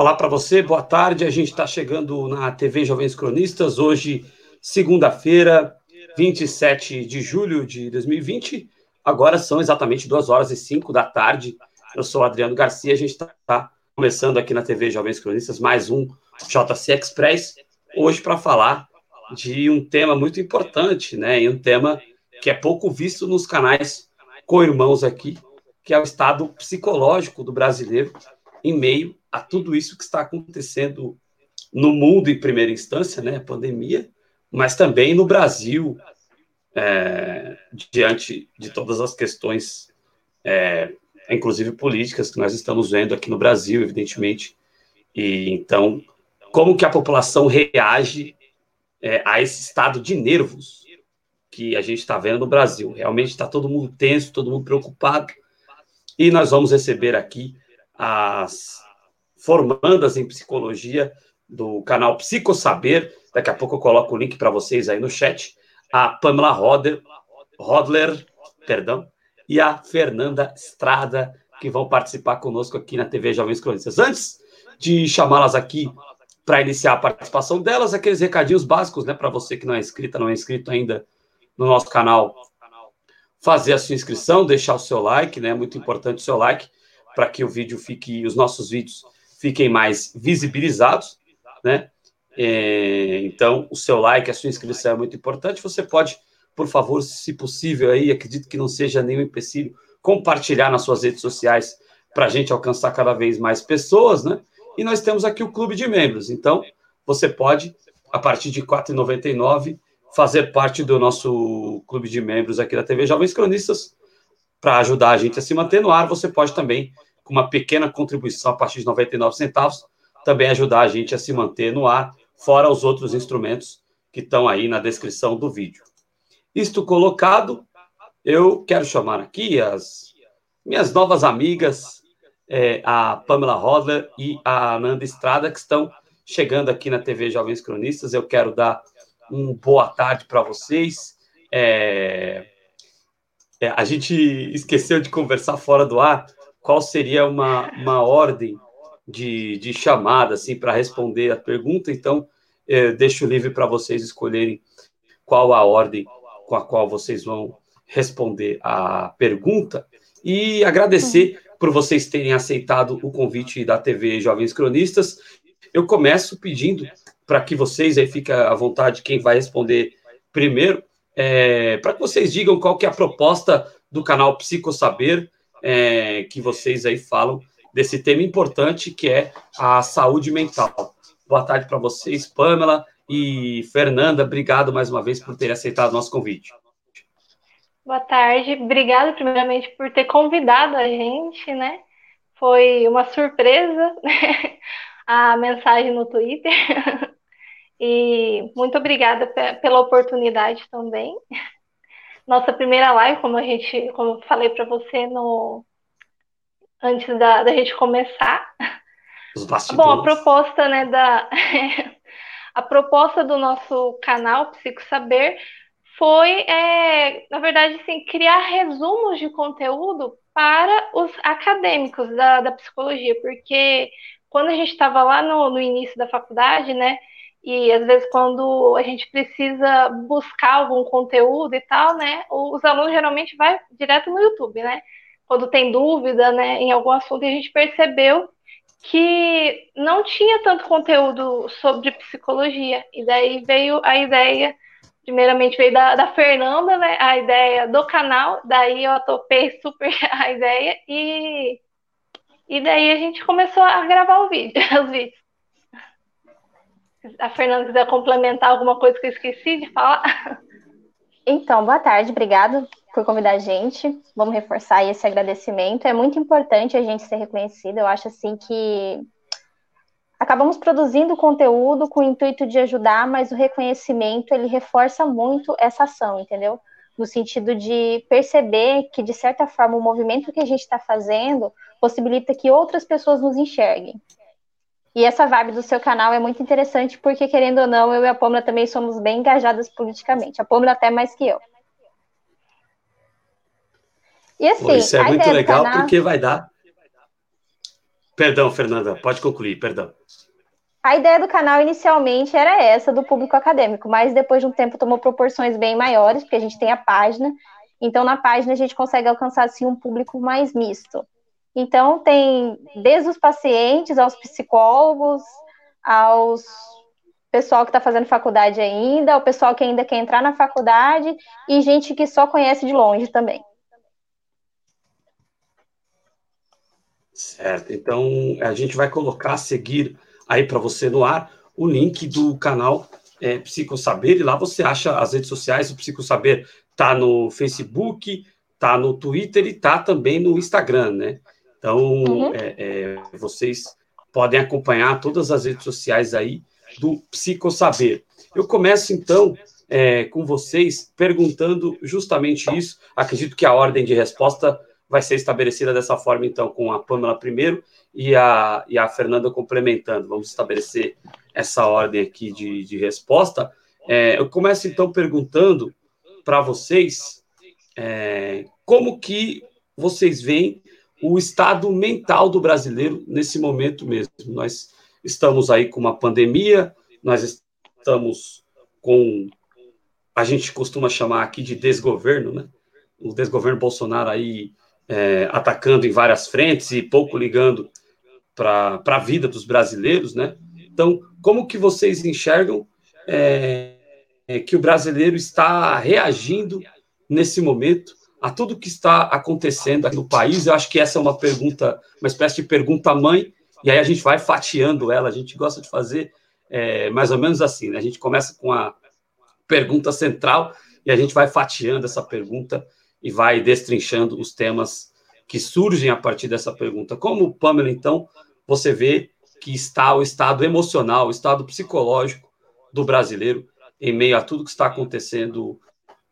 Olá para você, boa tarde. A gente está chegando na TV Jovens Cronistas, hoje, segunda-feira, 27 de julho de 2020. Agora são exatamente 2 horas e 5 da tarde. Eu sou Adriano Garcia, a gente está começando aqui na TV Jovens Cronistas mais um JC Express, hoje para falar de um tema muito importante, né? E um tema que é pouco visto nos canais co-irmãos aqui, que é o estado psicológico do brasileiro em meio a tudo isso que está acontecendo no mundo em primeira instância, né, a pandemia, mas também no Brasil, é, diante de todas as questões, é, inclusive políticas, que nós estamos vendo aqui no Brasil, evidentemente. E então, como que a população reage é, a esse estado de nervos que a gente está vendo no Brasil? Realmente está todo mundo tenso, todo mundo preocupado. E nós vamos receber aqui as formandas em psicologia do canal Psicosaber. Daqui a pouco eu coloco o link para vocês aí no chat. A Pamela Roder, Rodler, perdão, e a Fernanda Estrada, que vão participar conosco aqui na TV Jovens Cronistas. Antes de chamá-las aqui para iniciar a participação delas, aqueles recadinhos básicos, né, para você que não é inscrita, não é inscrito ainda no nosso canal, fazer a sua inscrição, deixar o seu like, né, muito importante o seu like para que o vídeo fique, os nossos vídeos fiquem mais visibilizados, né? É, então, o seu like, a sua inscrição é muito importante. Você pode, por favor, se possível, aí, acredito que não seja nenhum empecilho, compartilhar nas suas redes sociais para a gente alcançar cada vez mais pessoas, né? E nós temos aqui o clube de membros. Então, você pode, a partir de R$ 4,99, fazer parte do nosso clube de membros aqui da TV Jovens Cronistas para ajudar a gente a se manter no ar, você pode também, com uma pequena contribuição a partir de 99 centavos, também ajudar a gente a se manter no ar, fora os outros instrumentos que estão aí na descrição do vídeo. Isto colocado, eu quero chamar aqui as minhas novas amigas, é, a Pamela Rodler e a Ananda Estrada, que estão chegando aqui na TV Jovens Cronistas. Eu quero dar um boa tarde para vocês. É, é, a gente esqueceu de conversar fora do ar qual seria uma, uma ordem de, de chamada assim, para responder a pergunta, então é, deixo livre para vocês escolherem qual a ordem com a qual vocês vão responder a pergunta e agradecer por vocês terem aceitado o convite da TV Jovens Cronistas. Eu começo pedindo para que vocês aí fiquem à vontade quem vai responder primeiro, é, para que vocês digam qual que é a proposta do canal Psico Saber, é, que vocês aí falam desse tema importante que é a saúde mental. Boa tarde para vocês, Pamela e Fernanda. Obrigado mais uma vez por ter aceitado o nosso convite. Boa tarde, obrigada primeiramente por ter convidado a gente, né? Foi uma surpresa né? a mensagem no Twitter. E muito obrigada pela oportunidade também. Nossa primeira live, como a gente, como eu falei para você no antes da, da gente começar. Bom, a proposta, né, da a proposta do nosso canal Psico Saber foi, é, na verdade, assim, criar resumos de conteúdo para os acadêmicos da, da psicologia, porque quando a gente estava lá no, no início da faculdade, né, e às vezes quando a gente precisa buscar algum conteúdo e tal, né, os alunos geralmente vai direto no YouTube, né? Quando tem dúvida, né, em algum assunto, a gente percebeu que não tinha tanto conteúdo sobre psicologia. E daí veio a ideia, primeiramente veio da, da Fernanda, né, a ideia do canal, daí eu topei super a ideia e e daí a gente começou a gravar o vídeo, os vídeos a Fernanda quiser complementar alguma coisa que eu esqueci de falar. Então, boa tarde, obrigado por convidar a gente. Vamos reforçar esse agradecimento. É muito importante a gente ser reconhecido. Eu acho assim que acabamos produzindo conteúdo com o intuito de ajudar, mas o reconhecimento ele reforça muito essa ação, entendeu? No sentido de perceber que, de certa forma, o movimento que a gente está fazendo possibilita que outras pessoas nos enxerguem. E essa vibe do seu canal é muito interessante, porque, querendo ou não, eu e a Pâmela também somos bem engajadas politicamente. A Pâmela até mais que eu. E assim, Pô, isso é muito legal, canal... porque vai dar. Perdão, Fernanda, pode concluir, perdão. A ideia do canal inicialmente era essa, do público acadêmico, mas depois de um tempo tomou proporções bem maiores, porque a gente tem a página. Então, na página, a gente consegue alcançar assim, um público mais misto. Então, tem desde os pacientes aos psicólogos, aos pessoal que está fazendo faculdade ainda, o pessoal que ainda quer entrar na faculdade e gente que só conhece de longe também. Certo. Então, a gente vai colocar a seguir aí para você no ar o link do canal é, Psico Saber, e lá você acha as redes sociais, o Psico Saber tá no Facebook, tá no Twitter e tá também no Instagram, né? Então, uhum. é, é, vocês podem acompanhar todas as redes sociais aí do Psico Saber. Eu começo, então, é, com vocês perguntando justamente isso. Acredito que a ordem de resposta vai ser estabelecida dessa forma, então, com a Pamela primeiro e a, e a Fernanda complementando. Vamos estabelecer essa ordem aqui de, de resposta. É, eu começo, então, perguntando para vocês é, como que vocês veem o estado mental do brasileiro nesse momento mesmo. Nós estamos aí com uma pandemia, nós estamos com, a gente costuma chamar aqui de desgoverno, né? O desgoverno Bolsonaro aí é, atacando em várias frentes e pouco ligando para a vida dos brasileiros, né? Então, como que vocês enxergam é, é, que o brasileiro está reagindo nesse momento a tudo que está acontecendo aqui no país? Eu acho que essa é uma pergunta, uma espécie de pergunta-mãe, e aí a gente vai fatiando ela, a gente gosta de fazer é, mais ou menos assim, né? A gente começa com a pergunta central e a gente vai fatiando essa pergunta e vai destrinchando os temas que surgem a partir dessa pergunta. Como, Pamela, então, você vê que está o estado emocional, o estado psicológico do brasileiro em meio a tudo que está acontecendo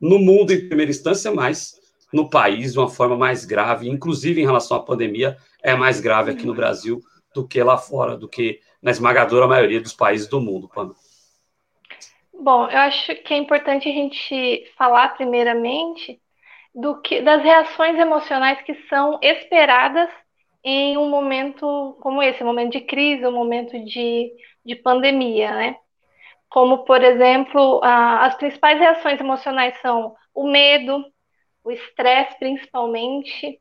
no mundo em primeira instância, mas no país de uma forma mais grave, inclusive em relação à pandemia, é mais grave aqui no Brasil do que lá fora, do que na esmagadora maioria dos países do mundo, Pamela. Bom, eu acho que é importante a gente falar primeiramente do que das reações emocionais que são esperadas em um momento como esse, um momento de crise, um momento de, de pandemia, né? Como, por exemplo, a, as principais reações emocionais são o medo, o estresse, principalmente,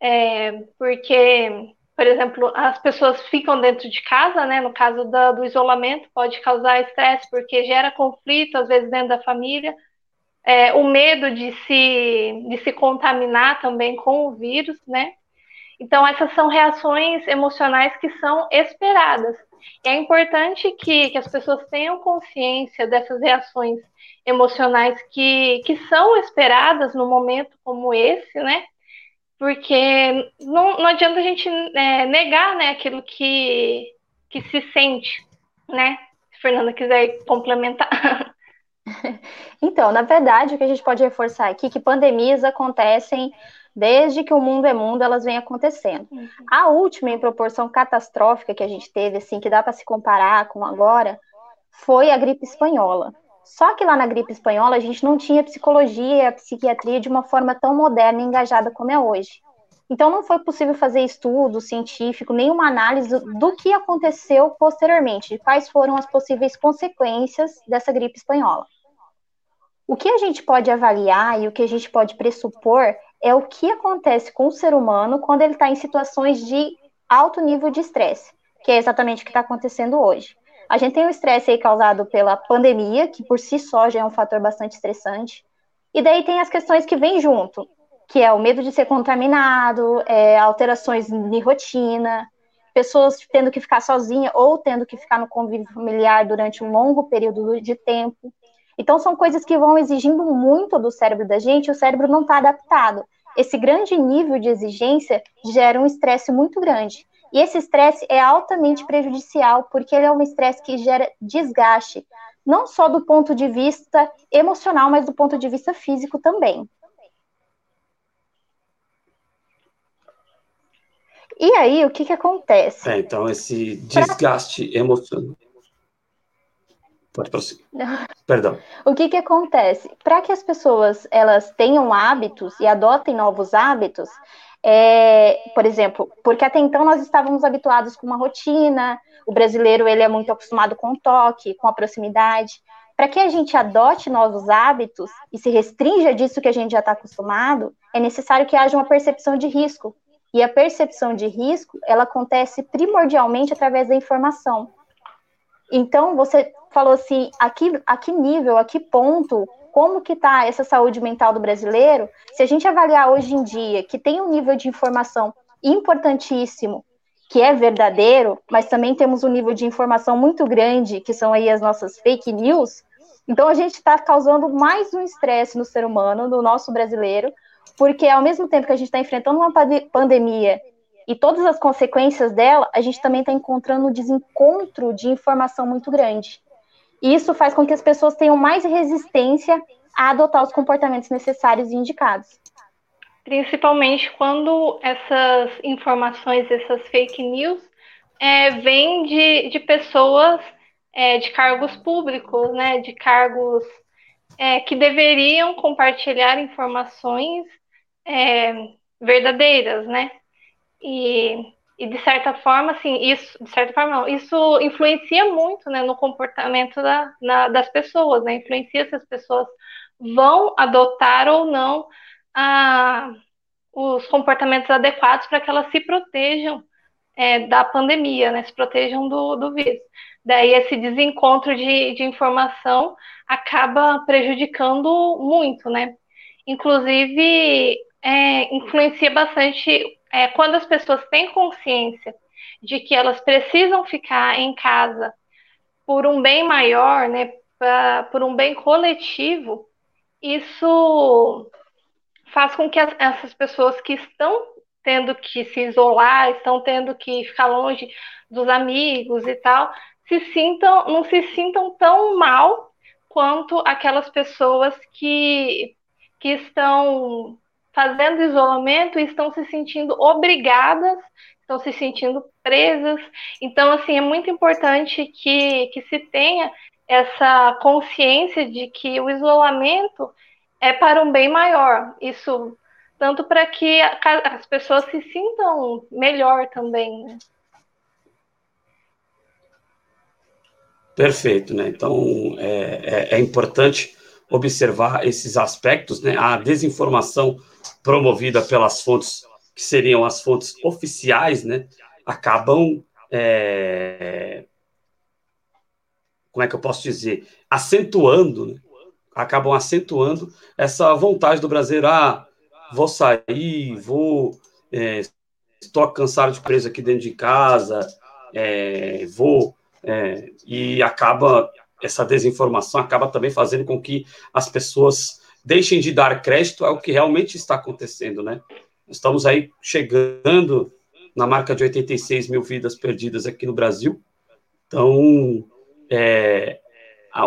é, porque, por exemplo, as pessoas ficam dentro de casa, né? No caso da, do isolamento, pode causar estresse porque gera conflito, às vezes, dentro da família é, o medo de se, de se contaminar também com o vírus, né? Então, essas são reações emocionais que são esperadas. É importante que, que as pessoas tenham consciência dessas reações emocionais que, que são esperadas no momento como esse, né? Porque não, não adianta a gente é, negar né, aquilo que, que se sente, né? Se Fernanda quiser complementar. Então, na verdade, o que a gente pode reforçar aqui é que pandemias acontecem desde que o mundo é mundo, elas vêm acontecendo. Uhum. A última em proporção catastrófica que a gente teve, assim, que dá para se comparar com agora, foi a gripe espanhola. Só que lá na gripe espanhola a gente não tinha psicologia e a psiquiatria de uma forma tão moderna e engajada como é hoje. Então não foi possível fazer estudo científico, nenhuma análise do que aconteceu posteriormente, de quais foram as possíveis consequências dessa gripe espanhola. O que a gente pode avaliar e o que a gente pode pressupor é o que acontece com o ser humano quando ele está em situações de alto nível de estresse, que é exatamente o que está acontecendo hoje. A gente tem o estresse aí causado pela pandemia, que por si só já é um fator bastante estressante, e daí tem as questões que vêm junto, que é o medo de ser contaminado, é, alterações de rotina, pessoas tendo que ficar sozinha ou tendo que ficar no convívio familiar durante um longo período de tempo. Então, são coisas que vão exigindo muito do cérebro da gente, o cérebro não está adaptado. Esse grande nível de exigência gera um estresse muito grande. E esse estresse é altamente prejudicial, porque ele é um estresse que gera desgaste, não só do ponto de vista emocional, mas do ponto de vista físico também. E aí, o que, que acontece? É, então, esse desgaste emocional. Pode prosseguir. Perdão. O que que acontece? Para que as pessoas elas tenham hábitos e adotem novos hábitos, é, por exemplo, porque até então nós estávamos habituados com uma rotina, o brasileiro ele é muito acostumado com o toque, com a proximidade. Para que a gente adote novos hábitos e se restrinja disso que a gente já está acostumado, é necessário que haja uma percepção de risco. E a percepção de risco, ela acontece primordialmente através da informação. Então, você falou assim, a que, a que nível, a que ponto, como que está essa saúde mental do brasileiro? Se a gente avaliar hoje em dia que tem um nível de informação importantíssimo que é verdadeiro, mas também temos um nível de informação muito grande, que são aí as nossas fake news. Então a gente está causando mais um estresse no ser humano, no nosso brasileiro, porque ao mesmo tempo que a gente está enfrentando uma pandemia e todas as consequências dela, a gente também está encontrando um desencontro de informação muito grande. E isso faz com que as pessoas tenham mais resistência a adotar os comportamentos necessários e indicados. Principalmente quando essas informações, essas fake news, é, vêm de, de pessoas é, de cargos públicos, né, de cargos é, que deveriam compartilhar informações é, verdadeiras, né? E, e, de certa forma, assim, isso, de certa forma, não, isso influencia muito, né, no comportamento da, na, das pessoas, né? Influencia se as pessoas vão adotar ou não a, os comportamentos adequados para que elas se protejam é, da pandemia, né, se protejam do, do vírus. Daí esse desencontro de, de informação acaba prejudicando muito, né? Inclusive, é, influencia bastante é, quando as pessoas têm consciência de que elas precisam ficar em casa por um bem maior, né, pra, por um bem coletivo, isso faz com que as, essas pessoas que estão tendo que se isolar, estão tendo que ficar longe dos amigos e tal, se sintam, não se sintam tão mal quanto aquelas pessoas que, que estão fazendo isolamento e estão se sentindo obrigadas, estão se sentindo presas. Então, assim, é muito importante que, que se tenha essa consciência de que o isolamento é para um bem maior. Isso tanto para que as pessoas se sintam melhor também. Né? Perfeito, né? Então é, é, é, importante observar esses aspectos, né? A desinformação promovida pelas fontes que seriam as fontes oficiais, né? Acabam é, como é que eu posso dizer, acentuando né? acabam acentuando essa vontade do brasileiro, ah, vou sair, vou, é, estou cansado de preso aqui dentro de casa, é, vou, é, e acaba, essa desinformação acaba também fazendo com que as pessoas deixem de dar crédito ao que realmente está acontecendo, né? Estamos aí chegando na marca de 86 mil vidas perdidas aqui no Brasil, então, é,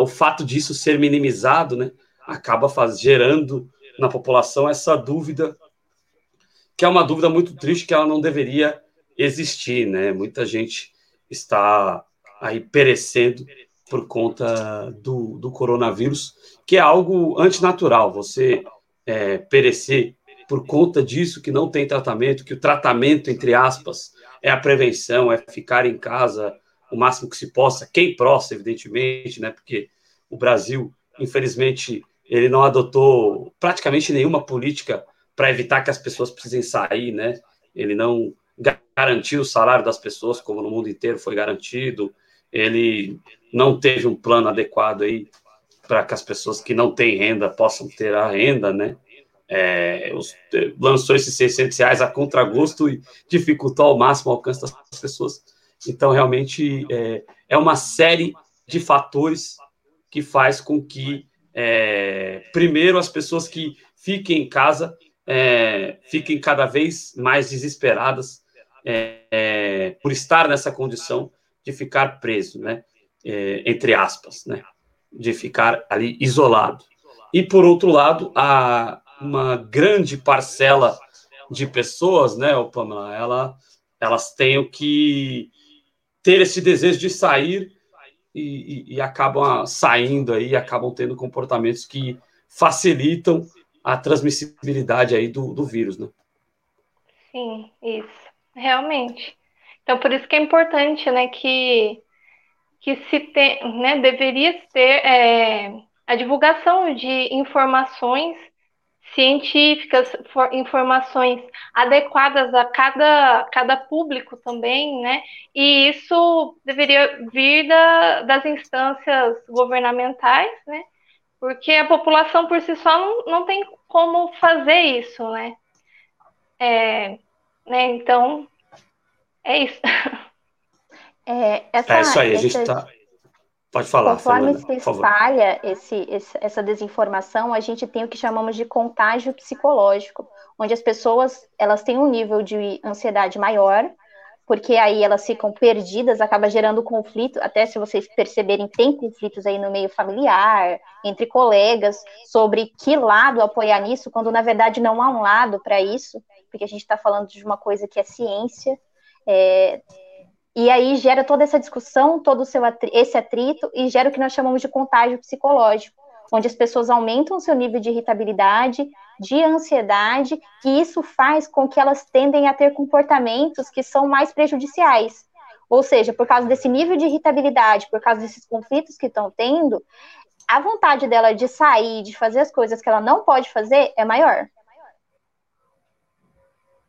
o fato disso ser minimizado, né, acaba faz, gerando na população essa dúvida, que é uma dúvida muito triste, que ela não deveria existir, né? Muita gente está aí perecendo por conta do, do coronavírus, que é algo antinatural, você é, perecer por conta disso, que não tem tratamento, que o tratamento, entre aspas, é a prevenção, é ficar em casa, o máximo que se possa, quem possa, evidentemente, né? Porque o Brasil, infelizmente, ele não adotou praticamente nenhuma política para evitar que as pessoas precisem sair, né? Ele não garantiu o salário das pessoas, como no mundo inteiro foi garantido. Ele não teve um plano adequado aí para que as pessoas que não têm renda possam ter a renda, né? É, os, lançou esses 600 reais a contragosto e dificultou ao máximo o alcance das pessoas. Então, realmente, é, é uma série de fatores que faz com que, é, primeiro, as pessoas que fiquem em casa é, fiquem cada vez mais desesperadas é, é por estar nessa condição de ficar preso, né? É, entre aspas, né? De ficar ali isolado. E, por outro lado, há uma grande parcela de pessoas, né, Pamela, ela, elas têm que ter esse desejo de sair e, e, e acabam saindo aí, acabam tendo comportamentos que facilitam a transmissibilidade aí do, do vírus, né? Sim, isso, realmente. Então, por isso que é importante, né, que, que se tem, né, deveria ter é, a divulgação de informações científicas, informações adequadas a cada, cada público também, né? E isso deveria vir da, das instâncias governamentais, né? Porque a população por si só não, não tem como fazer isso, né? É, né? Então, é isso. É, essa, é isso aí, a gente está. Pode falar. Conforme Fernanda, se espalha esse, esse, essa desinformação, a gente tem o que chamamos de contágio psicológico, onde as pessoas elas têm um nível de ansiedade maior, porque aí elas ficam perdidas, acaba gerando conflito, até se vocês perceberem, tem conflitos aí no meio familiar, entre colegas, sobre que lado apoiar nisso, quando na verdade não há um lado para isso, porque a gente está falando de uma coisa que é ciência, é, e aí gera toda essa discussão, todo esse atrito, e gera o que nós chamamos de contágio psicológico, onde as pessoas aumentam seu nível de irritabilidade, de ansiedade, e isso faz com que elas tendem a ter comportamentos que são mais prejudiciais. Ou seja, por causa desse nível de irritabilidade, por causa desses conflitos que estão tendo, a vontade dela de sair, de fazer as coisas que ela não pode fazer é maior.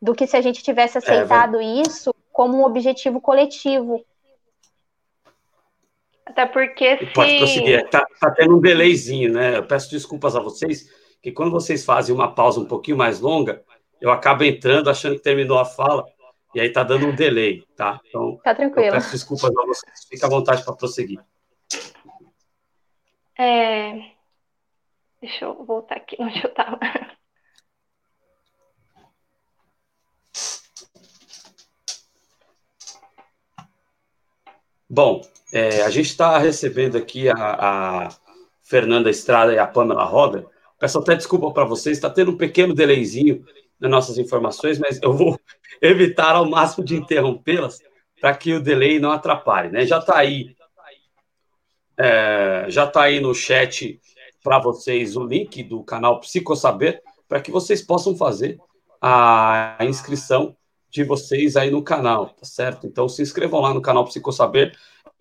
Do que se a gente tivesse é, aceitado é, isso como um objetivo coletivo. Até porque se... Pode prosseguir. Tá, tá tendo um delayzinho, né? Eu peço desculpas a vocês, que quando vocês fazem uma pausa um pouquinho mais longa, eu acabo entrando achando que terminou a fala, e aí tá dando um delay, tá? Então, tá tranquilo. eu peço desculpas a vocês. Fica à vontade para prosseguir. É... Deixa eu voltar aqui onde eu estava. Bom, é, a gente está recebendo aqui a, a, Fernanda Estrada e a Pamela Roda. Peço até desculpa para vocês, está tendo um pequeno delayzinho nas nossas informações, mas eu vou evitar ao máximo de interrompê-las para que o delay não atrapalhe. Né? Já está aí, é, já está aí no chat para vocês o link do canal Psicosaber para que vocês possam fazer a inscrição de vocês aí no canal, tá certo? Então se inscrevam lá no canal Psicosaber,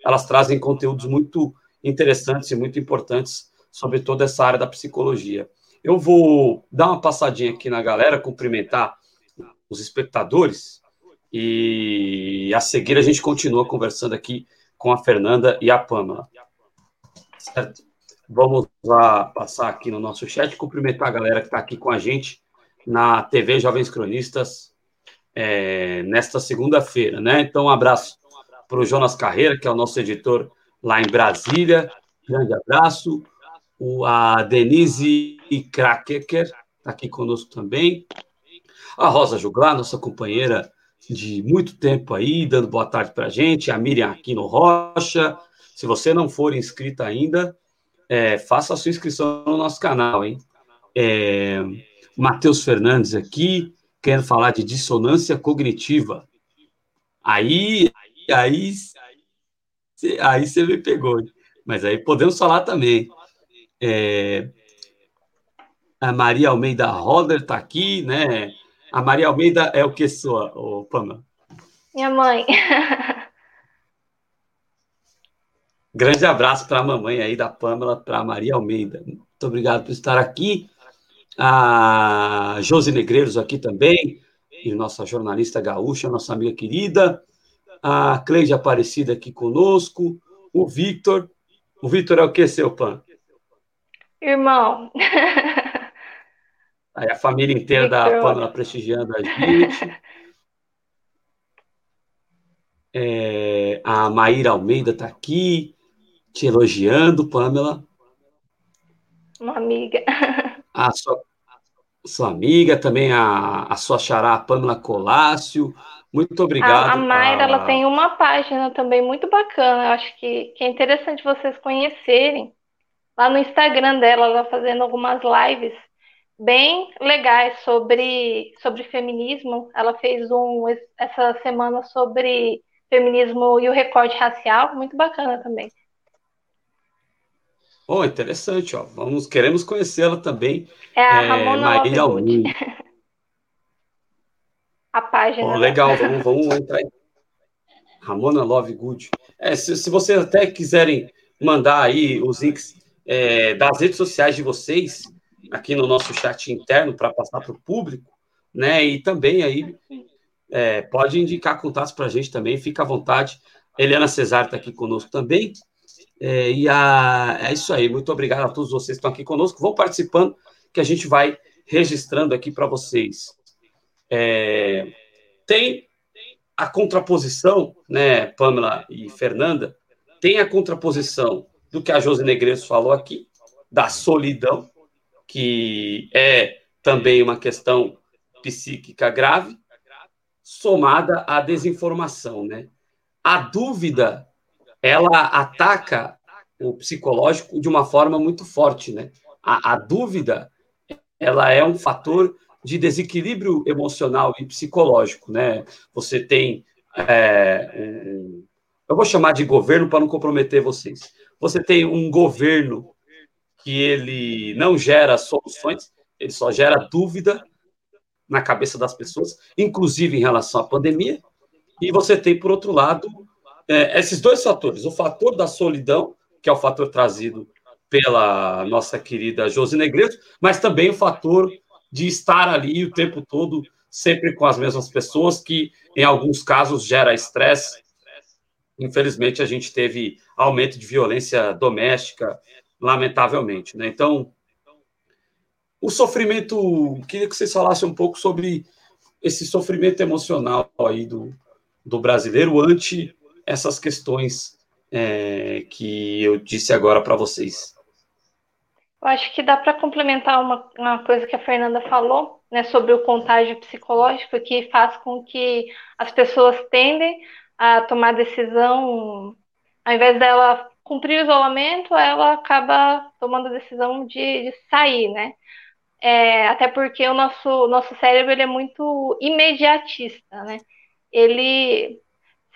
elas trazem conteúdos muito interessantes e muito importantes sobre toda essa área da psicologia. Eu vou dar uma passadinha aqui na galera, cumprimentar os espectadores e a seguir a gente continua conversando aqui com a Fernanda e a Pamela. Certo? Vamos lá passar aqui no nosso chat, cumprimentar a galera que está aqui com a gente na TV Jovens Cronistas é, nesta segunda-feira, né? Então, um abraço para o Jonas Carreira, que é o nosso editor lá em Brasília. Grande abraço. O, a Denise Krakeker está aqui conosco também. A Rosa Juglar, nossa companheira de muito tempo aí, dando boa tarde para a gente. A Miriam Aquino Rocha. Se você não for inscrita ainda, é, faça a sua inscrição no nosso canal, hein? É, Matheus Fernandes aqui, querendo falar de dissonância cognitiva. Aí, aí, aí você me pegou. Mas aí podemos falar também. É, a Maria Almeida Roder está aqui, né? A Maria Almeida é o que sua, o Pamela? Minha mãe. Grande abraço para a mamãe aí da Pamela, para a Maria Almeida. Muito obrigado por estar aqui a Josi Negreiros aqui também, e nossa jornalista gaúcha, nossa amiga querida, a Cleide Aparecida aqui conosco, o Victor. O Victor é o que, seu pan? Irmão. Aí a família inteira Victor. da Pamela prestigiando a gente. É, a Maíra Almeida está aqui, te elogiando, Pamela. Uma amiga. A sua sua amiga, também a, a sua xará, a Pamela Colácio. Muito obrigado. A, a Mayra, a... ela tem uma página também muito bacana. Eu acho que, que é interessante vocês conhecerem. Lá no Instagram dela, ela tá fazendo algumas lives bem legais sobre, sobre feminismo. Ela fez um essa semana sobre feminismo e o recorte racial, muito bacana também. Oh, interessante, ó. Vamos, queremos conhecê-la também. É a é, Maria Almeida. a página. Oh, legal, vamos, vamos entrar. Ramona Love Good. É, se, se vocês até quiserem mandar aí os links é, das redes sociais de vocês aqui no nosso chat interno para passar para o público, né? E também aí é, pode indicar contatos para a gente também, fica à vontade. Eliana Cesar está aqui conosco também. É, e a, é isso aí, muito obrigado a todos vocês que estão aqui conosco. Vão participando, que a gente vai registrando aqui para vocês. É, tem a contraposição, né, Pamela e Fernanda, tem a contraposição do que a Josi Negreiros falou aqui, da solidão, que é também uma questão psíquica grave, somada à desinformação, né? A dúvida, ela ataca o psicológico de uma forma muito forte, né? A, a dúvida, ela é um fator de desequilíbrio emocional e psicológico, né? Você tem é, eu vou chamar de governo para não comprometer vocês. Você tem um governo que ele não gera soluções, ele só gera dúvida na cabeça das pessoas, inclusive em relação à pandemia. E você tem, por outro lado, é, esses dois fatores: o fator da solidão, que é o fator trazido pela nossa querida Josi Negreto, mas também o fator de estar ali o tempo todo, sempre com as mesmas pessoas, que em alguns casos gera estresse. Infelizmente, a gente teve aumento de violência doméstica, lamentavelmente. Né? Então, o sofrimento, queria que vocês falassem um pouco sobre esse sofrimento emocional aí do, do brasileiro ante essas questões é, que eu disse agora para vocês. Eu acho que dá para complementar uma, uma coisa que a Fernanda falou, né, sobre o contágio psicológico, que faz com que as pessoas tendem a tomar decisão, ao invés dela cumprir o isolamento, ela acaba tomando a decisão de, de sair, né? É, até porque o nosso, nosso cérebro ele é muito imediatista, né? Ele,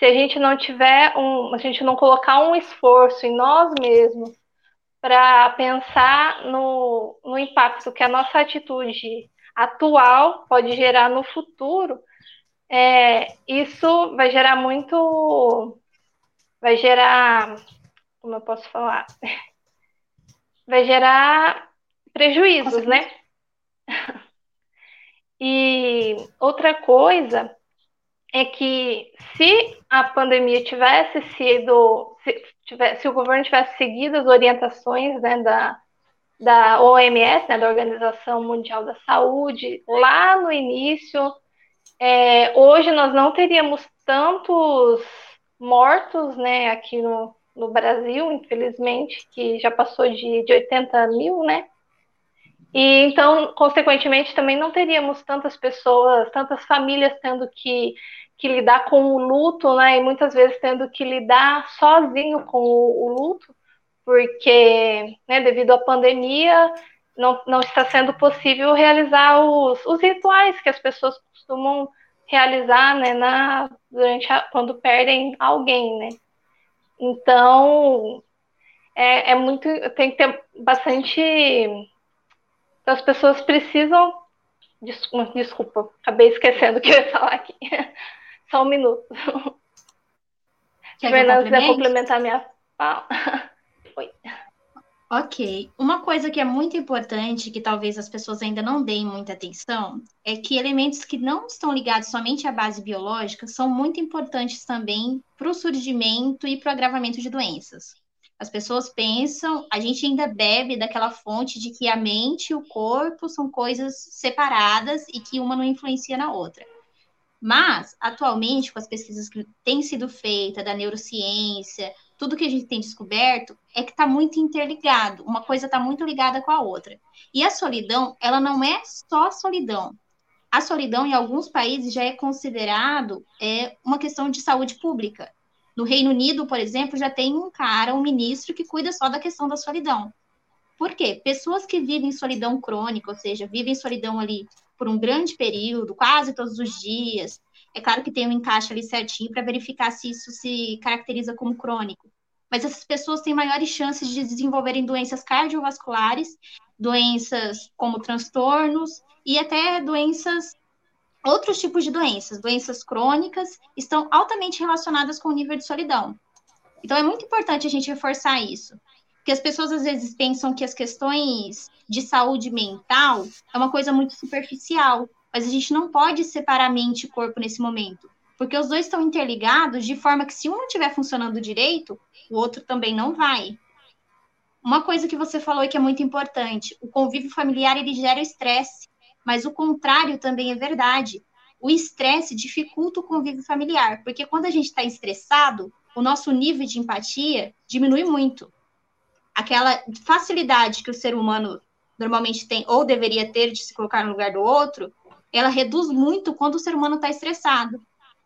se a gente não tiver um, a gente não colocar um esforço em nós mesmos para pensar no, no impacto que a nossa atitude atual pode gerar no futuro, é, isso vai gerar muito, vai gerar, como eu posso falar, vai gerar prejuízos, né? E outra coisa é que se a pandemia tivesse sido, se, tivesse, se o governo tivesse seguido as orientações né, da, da OMS, né, da Organização Mundial da Saúde, lá no início, é, hoje nós não teríamos tantos mortos né, aqui no, no Brasil, infelizmente, que já passou de, de 80 mil, né? E então, consequentemente, também não teríamos tantas pessoas, tantas famílias tendo que, que lidar com o luto, né? E muitas vezes tendo que lidar sozinho com o, o luto, porque, né, devido à pandemia, não, não está sendo possível realizar os, os rituais que as pessoas costumam realizar, né, na, durante a, quando perdem alguém, né? Então, é, é muito, tem que ter bastante as pessoas precisam. Desculpa, acabei esquecendo o que eu ia falar aqui. Só um minuto. Quer Fernanda, quiser complementar minha fala. Oi. Ok. Uma coisa que é muito importante, que talvez as pessoas ainda não deem muita atenção, é que elementos que não estão ligados somente à base biológica são muito importantes também para o surgimento e para o agravamento de doenças. As pessoas pensam, a gente ainda bebe daquela fonte de que a mente e o corpo são coisas separadas e que uma não influencia na outra. Mas, atualmente, com as pesquisas que têm sido feitas, da neurociência, tudo que a gente tem descoberto é que está muito interligado. Uma coisa está muito ligada com a outra. E a solidão, ela não é só solidão. A solidão, em alguns países, já é considerado é, uma questão de saúde pública. No Reino Unido, por exemplo, já tem um cara, um ministro, que cuida só da questão da solidão. Por quê? Pessoas que vivem solidão crônica, ou seja, vivem solidão ali por um grande período, quase todos os dias. É claro que tem um encaixe ali certinho para verificar se isso se caracteriza como crônico. Mas essas pessoas têm maiores chances de desenvolverem doenças cardiovasculares, doenças como transtornos e até doenças outros tipos de doenças, doenças crônicas, estão altamente relacionadas com o nível de solidão. Então é muito importante a gente reforçar isso. Porque as pessoas às vezes pensam que as questões de saúde mental é uma coisa muito superficial, mas a gente não pode separar mente e corpo nesse momento, porque os dois estão interligados de forma que se um não estiver funcionando direito, o outro também não vai. Uma coisa que você falou e que é muito importante, o convívio familiar ele gera estresse, mas o contrário também é verdade. O estresse dificulta o convívio familiar, porque quando a gente está estressado, o nosso nível de empatia diminui muito aquela facilidade que o ser humano normalmente tem ou deveria ter de se colocar no lugar do outro, ela reduz muito quando o ser humano está estressado.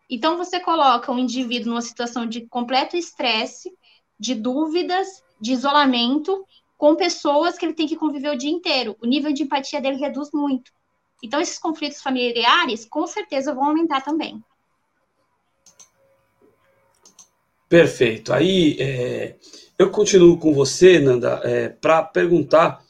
Então você coloca um indivíduo numa situação de completo estresse, de dúvidas, de isolamento, com pessoas que ele tem que conviver o dia inteiro. O nível de empatia dele reduz muito. Então esses conflitos familiares com certeza vão aumentar também. Perfeito. Aí é, eu continuo com você, Nanda, é, para perguntar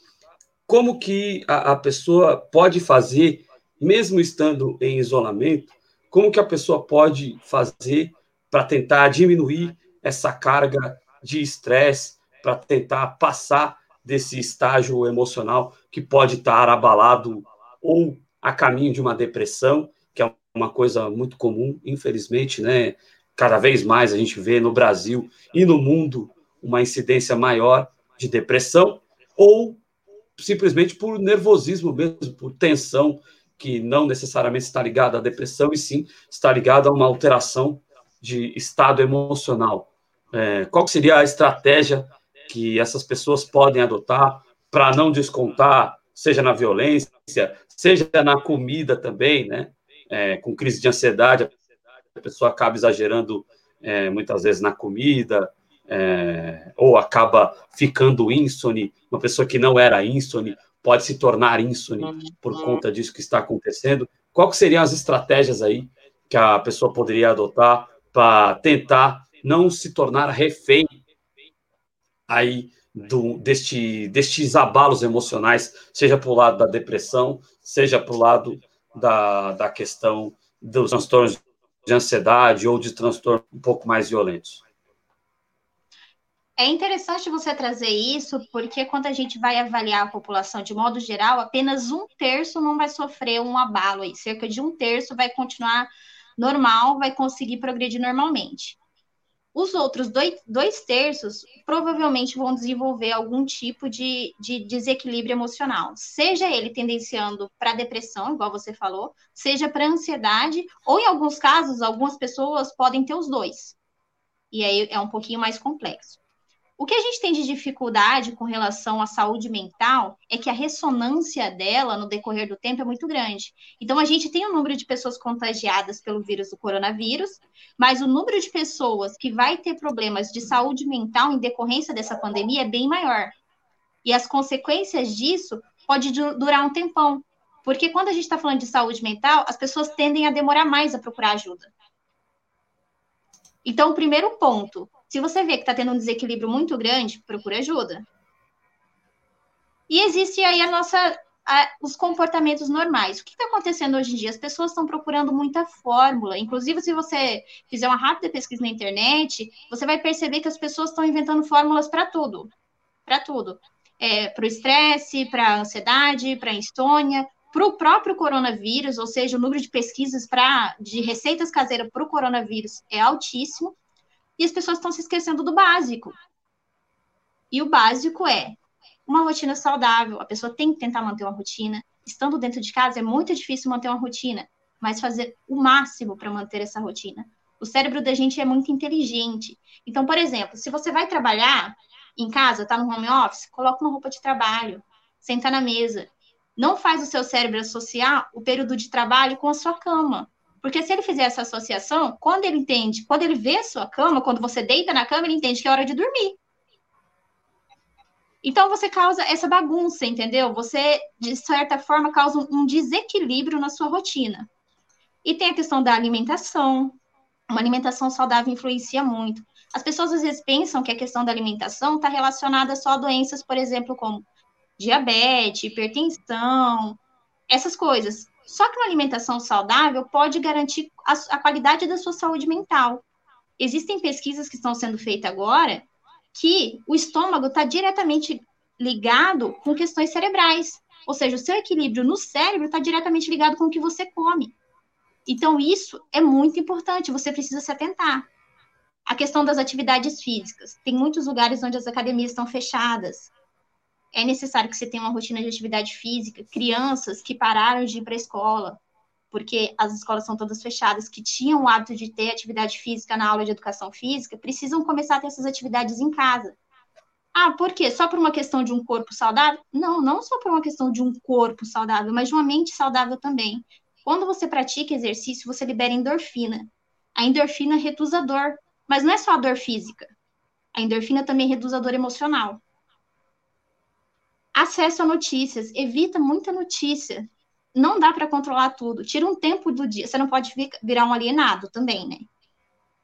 como que a, a, pessoa pode fazer, mesmo estando em isolamento, como que a pessoa pode fazer para tentar diminuir essa carga de estresse, para tentar passar desse estágio emocional que pode estar abalado ou a caminho de uma depressão, que é uma coisa muito comum, infelizmente, né? Cada vez mais a gente vê no Brasil e no mundo uma incidência maior de depressão, ou simplesmente por nervosismo mesmo, por tensão, que não necessariamente está ligada à depressão, e sim está ligada a uma alteração de estado emocional. É, qual seria a estratégia que essas pessoas podem adotar para não descontar, seja na violência, seja na comida também, né? É, com crise de ansiedade, a pessoa acaba exagerando é, muitas vezes na comida, é, ou acaba ficando ínsone, uma pessoa que não era ínsone pode se tornar ínsone por uhum. conta disso que está acontecendo. Qual seriam as estratégias aí que a pessoa poderia adotar para tentar não se tornar refém aí do, deste, destes abalos emocionais, seja para o lado da depressão, seja para o lado da, da questão dos transtornos de ansiedade ou de transtornos um pouco mais violentos? É interessante você trazer isso, porque quando a gente vai avaliar a população de modo geral, apenas um terço não vai sofrer um abalo aí, cerca de um terço vai continuar normal, vai conseguir progredir normalmente. Os outros dois, dois terços provavelmente vão desenvolver algum tipo de, de desequilíbrio emocional, seja ele tendenciando para depressão, igual você falou, seja para ansiedade, ou em alguns casos, algumas pessoas podem ter os dois. E aí é um pouquinho mais complexo. O que a gente tem de dificuldade com relação à saúde mental é que a ressonância dela no decorrer do tempo é muito grande. Então, a gente tem o um número de pessoas contagiadas pelo vírus do coronavírus, mas o número de pessoas que vai ter problemas de saúde mental em decorrência dessa pandemia é bem maior. E as consequências disso pode durar um tempão. Porque quando a gente está falando de saúde mental, as pessoas tendem a demorar mais a procurar ajuda. Então, o primeiro ponto, se você vê que está tendo um desequilíbrio muito grande, procure ajuda. E existe aí a nossa, a, os comportamentos normais. O que está acontecendo hoje em dia? As pessoas estão procurando muita fórmula. Inclusive, se você fizer uma rápida pesquisa na internet, você vai perceber que as pessoas estão inventando fórmulas para tudo. Para tudo. É, para o estresse, para a ansiedade, para a insônia, para o próprio coronavírus, ou seja, o número de pesquisas pra, de receitas caseiras para o coronavírus é altíssimo e as pessoas estão se esquecendo do básico. E o básico é uma rotina saudável. A pessoa tem que tentar manter uma rotina. Estando dentro de casa é muito difícil manter uma rotina, mas fazer o máximo para manter essa rotina. O cérebro da gente é muito inteligente. Então, por exemplo, se você vai trabalhar em casa, está no home office, coloca uma roupa de trabalho, senta na mesa. Não faz o seu cérebro associar o período de trabalho com a sua cama. Porque se ele fizer essa associação, quando ele entende, quando ele vê a sua cama, quando você deita na cama, ele entende que é hora de dormir. Então você causa essa bagunça, entendeu? Você, de certa forma, causa um desequilíbrio na sua rotina. E tem a questão da alimentação. Uma alimentação saudável influencia muito. As pessoas às vezes pensam que a questão da alimentação está relacionada só a doenças, por exemplo, como diabetes, hipertensão, essas coisas. Só que uma alimentação saudável pode garantir a, a qualidade da sua saúde mental. Existem pesquisas que estão sendo feitas agora que o estômago está diretamente ligado com questões cerebrais. Ou seja, o seu equilíbrio no cérebro está diretamente ligado com o que você come. Então, isso é muito importante, você precisa se atentar. A questão das atividades físicas. Tem muitos lugares onde as academias estão fechadas. É necessário que você tenha uma rotina de atividade física. Crianças que pararam de ir para a escola, porque as escolas são todas fechadas, que tinham o hábito de ter atividade física na aula de educação física, precisam começar a ter essas atividades em casa. Ah, por quê? Só por uma questão de um corpo saudável? Não, não só por uma questão de um corpo saudável, mas de uma mente saudável também. Quando você pratica exercício, você libera endorfina. A endorfina reduz a dor, mas não é só a dor física. A endorfina também reduz a dor emocional. Acesso a notícias, evita muita notícia. Não dá para controlar tudo. Tira um tempo do dia. Você não pode virar um alienado também, né?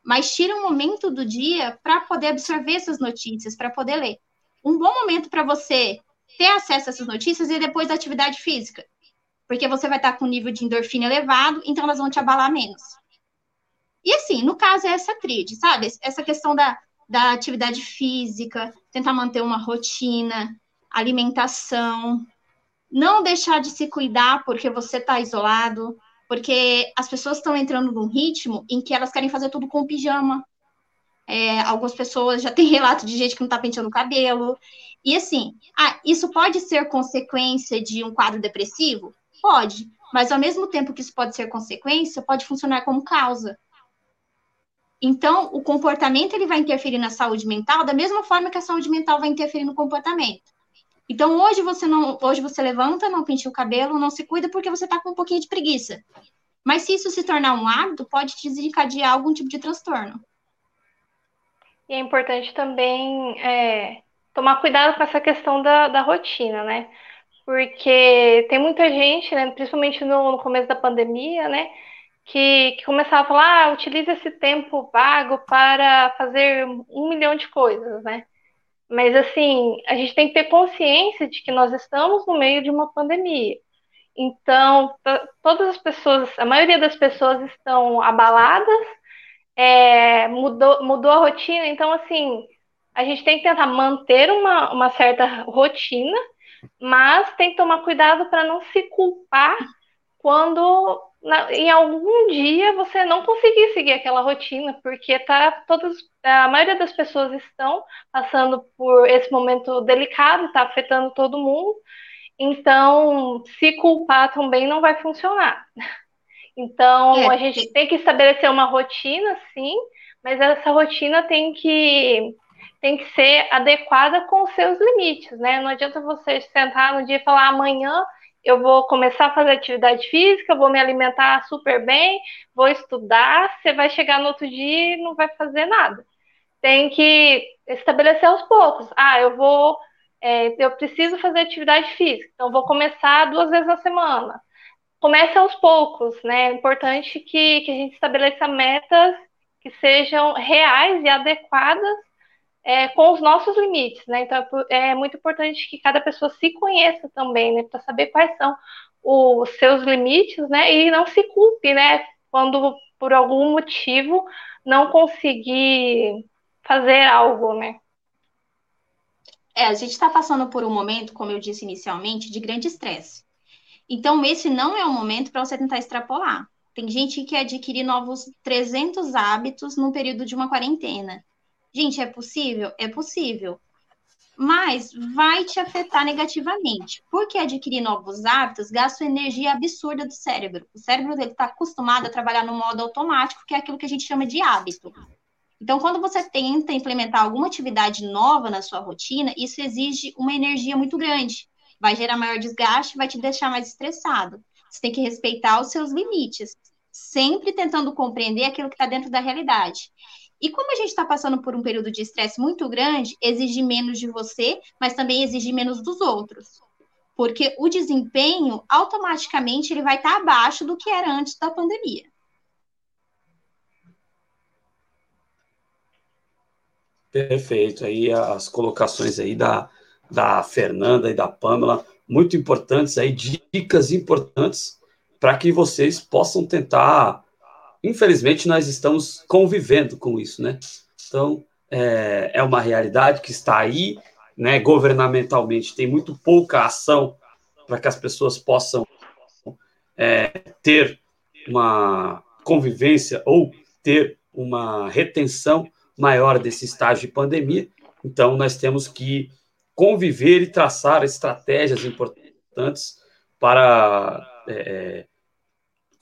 mas tira um momento do dia para poder absorver essas notícias, para poder ler. Um bom momento para você ter acesso a essas notícias e depois da atividade física, porque você vai estar com o nível de endorfina elevado, então elas vão te abalar menos. E assim, no caso é essa tríade, sabe? Essa questão da, da atividade física, tentar manter uma rotina, alimentação, não deixar de se cuidar porque você está isolado, porque as pessoas estão entrando num ritmo em que elas querem fazer tudo com pijama. É, algumas pessoas já têm relato de gente que não está penteando o cabelo. E assim, ah, isso pode ser consequência de um quadro depressivo? Pode, mas ao mesmo tempo que isso pode ser consequência, pode funcionar como causa. Então, o comportamento ele vai interferir na saúde mental da mesma forma que a saúde mental vai interferir no comportamento. Então, hoje você não, hoje você levanta, não penteia o cabelo, não se cuida porque você está com um pouquinho de preguiça. Mas se isso se tornar um hábito, pode desencadear algum tipo de transtorno. E é importante também é, tomar cuidado com essa questão da, da rotina, né? Porque tem muita gente, né, principalmente no, no começo da pandemia, né, que, que começava a falar, ah, utilize esse tempo vago para fazer um milhão de coisas, né? Mas, assim, a gente tem que ter consciência de que nós estamos no meio de uma pandemia. Então, todas as pessoas, a maioria das pessoas estão abaladas, é, mudou, mudou a rotina. Então, assim, a gente tem que tentar manter uma, uma certa rotina, mas tem que tomar cuidado para não se culpar quando na, em algum dia você não conseguir seguir aquela rotina, porque tá todas a maioria das pessoas estão passando por esse momento delicado, está afetando todo mundo. Então, se culpar também não vai funcionar. Então, é, a gente tem que estabelecer uma rotina, sim, mas essa rotina tem que tem que ser adequada com os seus limites, né? Não adianta você sentar no dia e falar amanhã eu vou começar a fazer atividade física, vou me alimentar super bem, vou estudar, você vai chegar no outro dia e não vai fazer nada. Tem que estabelecer aos poucos. Ah, eu vou, é, eu preciso fazer atividade física, então vou começar duas vezes na semana. Comece aos poucos, né? É importante que, que a gente estabeleça metas que sejam reais e adequadas é, com os nossos limites, né? Então é muito importante que cada pessoa se conheça também, né? Para saber quais são os seus limites, né? E não se culpe, né? Quando por algum motivo não conseguir fazer algo, né? É, a gente está passando por um momento, como eu disse inicialmente, de grande estresse. Então, esse não é o momento para você tentar extrapolar. Tem gente que quer adquirir novos 300 hábitos no período de uma quarentena. Gente, é possível? É possível. Mas vai te afetar negativamente. Porque adquirir novos hábitos gasta energia absurda do cérebro. O cérebro está acostumado a trabalhar no modo automático, que é aquilo que a gente chama de hábito. Então, quando você tenta implementar alguma atividade nova na sua rotina, isso exige uma energia muito grande. Vai gerar maior desgaste, vai te deixar mais estressado. Você tem que respeitar os seus limites, sempre tentando compreender aquilo que está dentro da realidade. E como a gente está passando por um período de estresse muito grande, exige menos de você, mas também exige menos dos outros. Porque o desempenho, automaticamente, ele vai estar tá abaixo do que era antes da pandemia. Perfeito. Aí as colocações aí da, da Fernanda e da Pamela, muito importantes aí, dicas importantes para que vocês possam tentar. Infelizmente, nós estamos convivendo com isso, né? Então, é, é uma realidade que está aí, né? Governamentalmente, tem muito pouca ação para que as pessoas possam é, ter uma convivência ou ter uma retenção maior desse estágio de pandemia. Então, nós temos que conviver e traçar estratégias importantes para é, é,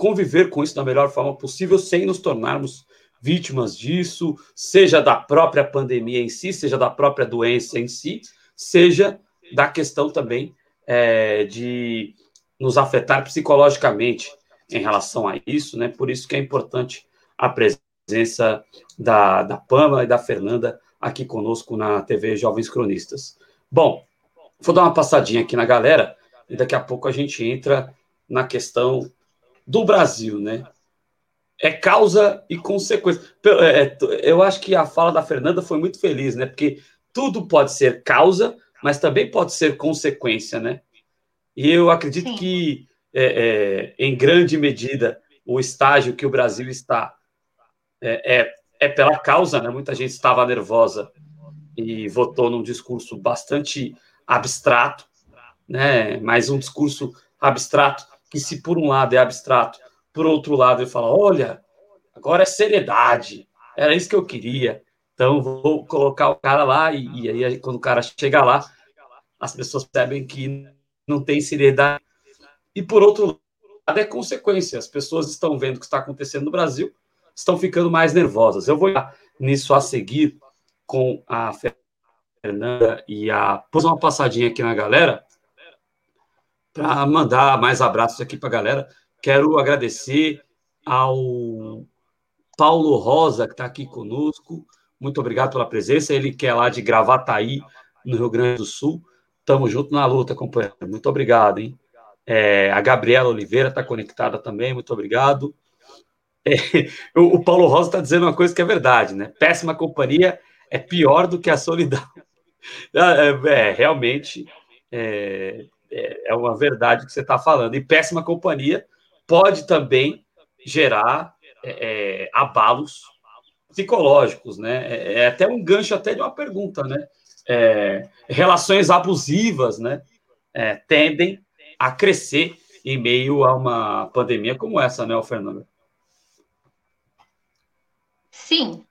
conviver com isso da melhor forma possível, sem nos tornarmos vítimas disso, seja da própria pandemia em si, seja da própria doença em si, seja da questão também é, de nos afetar psicologicamente em relação a isso, né? Por isso que é importante a presença da, da Pama e da Fernanda aqui conosco na TV Jovens Cronistas. Bom, vou dar uma passadinha aqui na galera e daqui a pouco a gente entra na questão do Brasil, né? É causa e consequência. É, é, eu acho que a fala da Fernanda foi muito feliz, né? Porque tudo pode ser causa, mas também pode ser consequência, né? E eu acredito Sim. que, é, é, em grande medida, o estágio que o Brasil está é, é, é pela causa, né? Muita gente estava nervosa e votou num discurso bastante abstrato, né? Mas um discurso abstrato que, se por um lado é abstrato, por outro lado ele fala: olha, agora é seriedade, era isso que eu queria. Então vou colocar o cara lá e, e aí quando o cara chega lá, as pessoas percebem que não tem seriedade. E por outro lado é consequência. As pessoas estão vendo o que está acontecendo no Brasil, estão ficando mais nervosas. Eu vou nisso a seguir com a Fernanda e a pôs uma passadinha aqui na galera para mandar mais abraços aqui para a galera. Quero agradecer ao Paulo Rosa, que está aqui conosco. Muito obrigado pela presença. Ele que é lá de Gravataí, no Rio Grande do Sul. Tamo junto na luta, companheiro. Muito obrigado, hein? É, a Gabriela Oliveira está conectada também, muito obrigado. É, o, o, Paulo Rosa está dizendo uma coisa que é verdade, né? Péssima companhia é pior do que a solidão. É, é realmente é, é, é uma verdade que você está falando. E péssima companhia pode também gerar é, é abalos psicológicos, né? É, é, até um gancho até de uma pergunta, né? É, relações abusivas, né? É, tendem a crescer em meio a uma pandemia como essa, né, Fernando? Sim,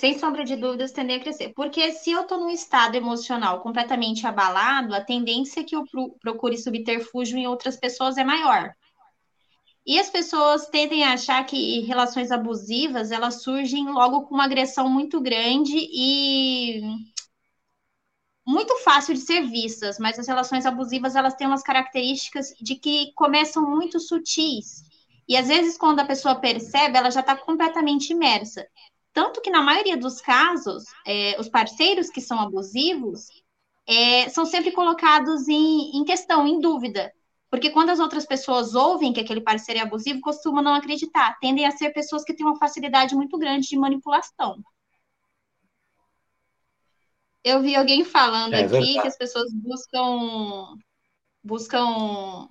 sem sombra de dúvidas, tendem a crescer. Porque se eu estou num estado emocional completamente abalado, a tendência que eu procure subterfúgio em outras pessoas é maior. E as pessoas tendem a achar que relações abusivas elas surgem logo com uma agressão muito grande e muito fácil de ser vistas, mas as relações abusivas elas têm umas características de que começam muito sutis. E às vezes, quando a pessoa percebe, ela já está completamente imersa. Tanto que, na maioria dos casos, é, os parceiros que são abusivos é, são sempre colocados em, em questão, em dúvida. Porque quando as outras pessoas ouvem que aquele parceiro é abusivo, costumam não acreditar. Tendem a ser pessoas que têm uma facilidade muito grande de manipulação. Eu vi alguém falando é aqui verdade. que as pessoas buscam buscam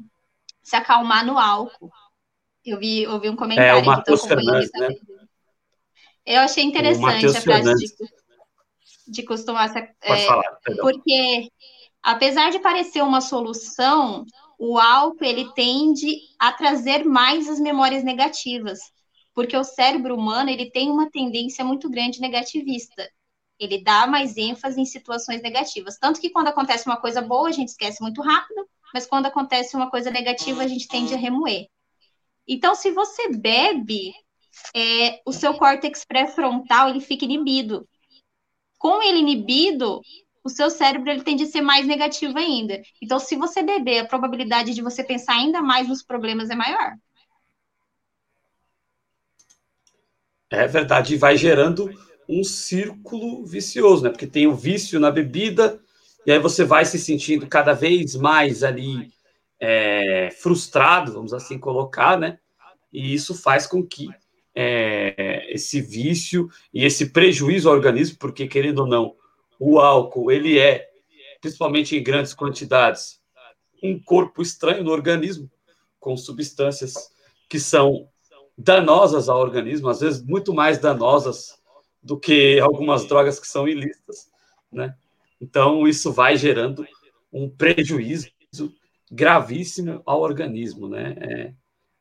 se acalmar no álcool. Eu vi, eu vi um comentário. É, o Fernandes, né? Eu achei interessante a frase de, de costumar se. É, falar, porque, apesar de parecer uma solução, o álcool ele tende a trazer mais as memórias negativas, porque o cérebro humano ele tem uma tendência muito grande negativista. Ele dá mais ênfase em situações negativas. Tanto que quando acontece uma coisa boa, a gente esquece muito rápido, mas quando acontece uma coisa negativa, a gente tende a remoer. Então, se você bebe, é, o seu córtex pré-frontal ele fica inibido. Com ele inibido, o seu cérebro ele tende a ser mais negativo ainda. Então, se você beber, a probabilidade de você pensar ainda mais nos problemas é maior. É verdade, e vai gerando um círculo vicioso, né? Porque tem o vício na bebida, e aí você vai se sentindo cada vez mais ali é, frustrado, vamos assim colocar, né? E isso faz com que é, esse vício e esse prejuízo ao organismo, porque, querendo ou não, o álcool, ele é, principalmente em grandes quantidades, um corpo estranho no organismo, com substâncias que são danosas ao organismo, às vezes muito mais danosas do que algumas drogas que são ilícitas, né? Então, isso vai gerando um prejuízo gravíssimo ao organismo, né? É,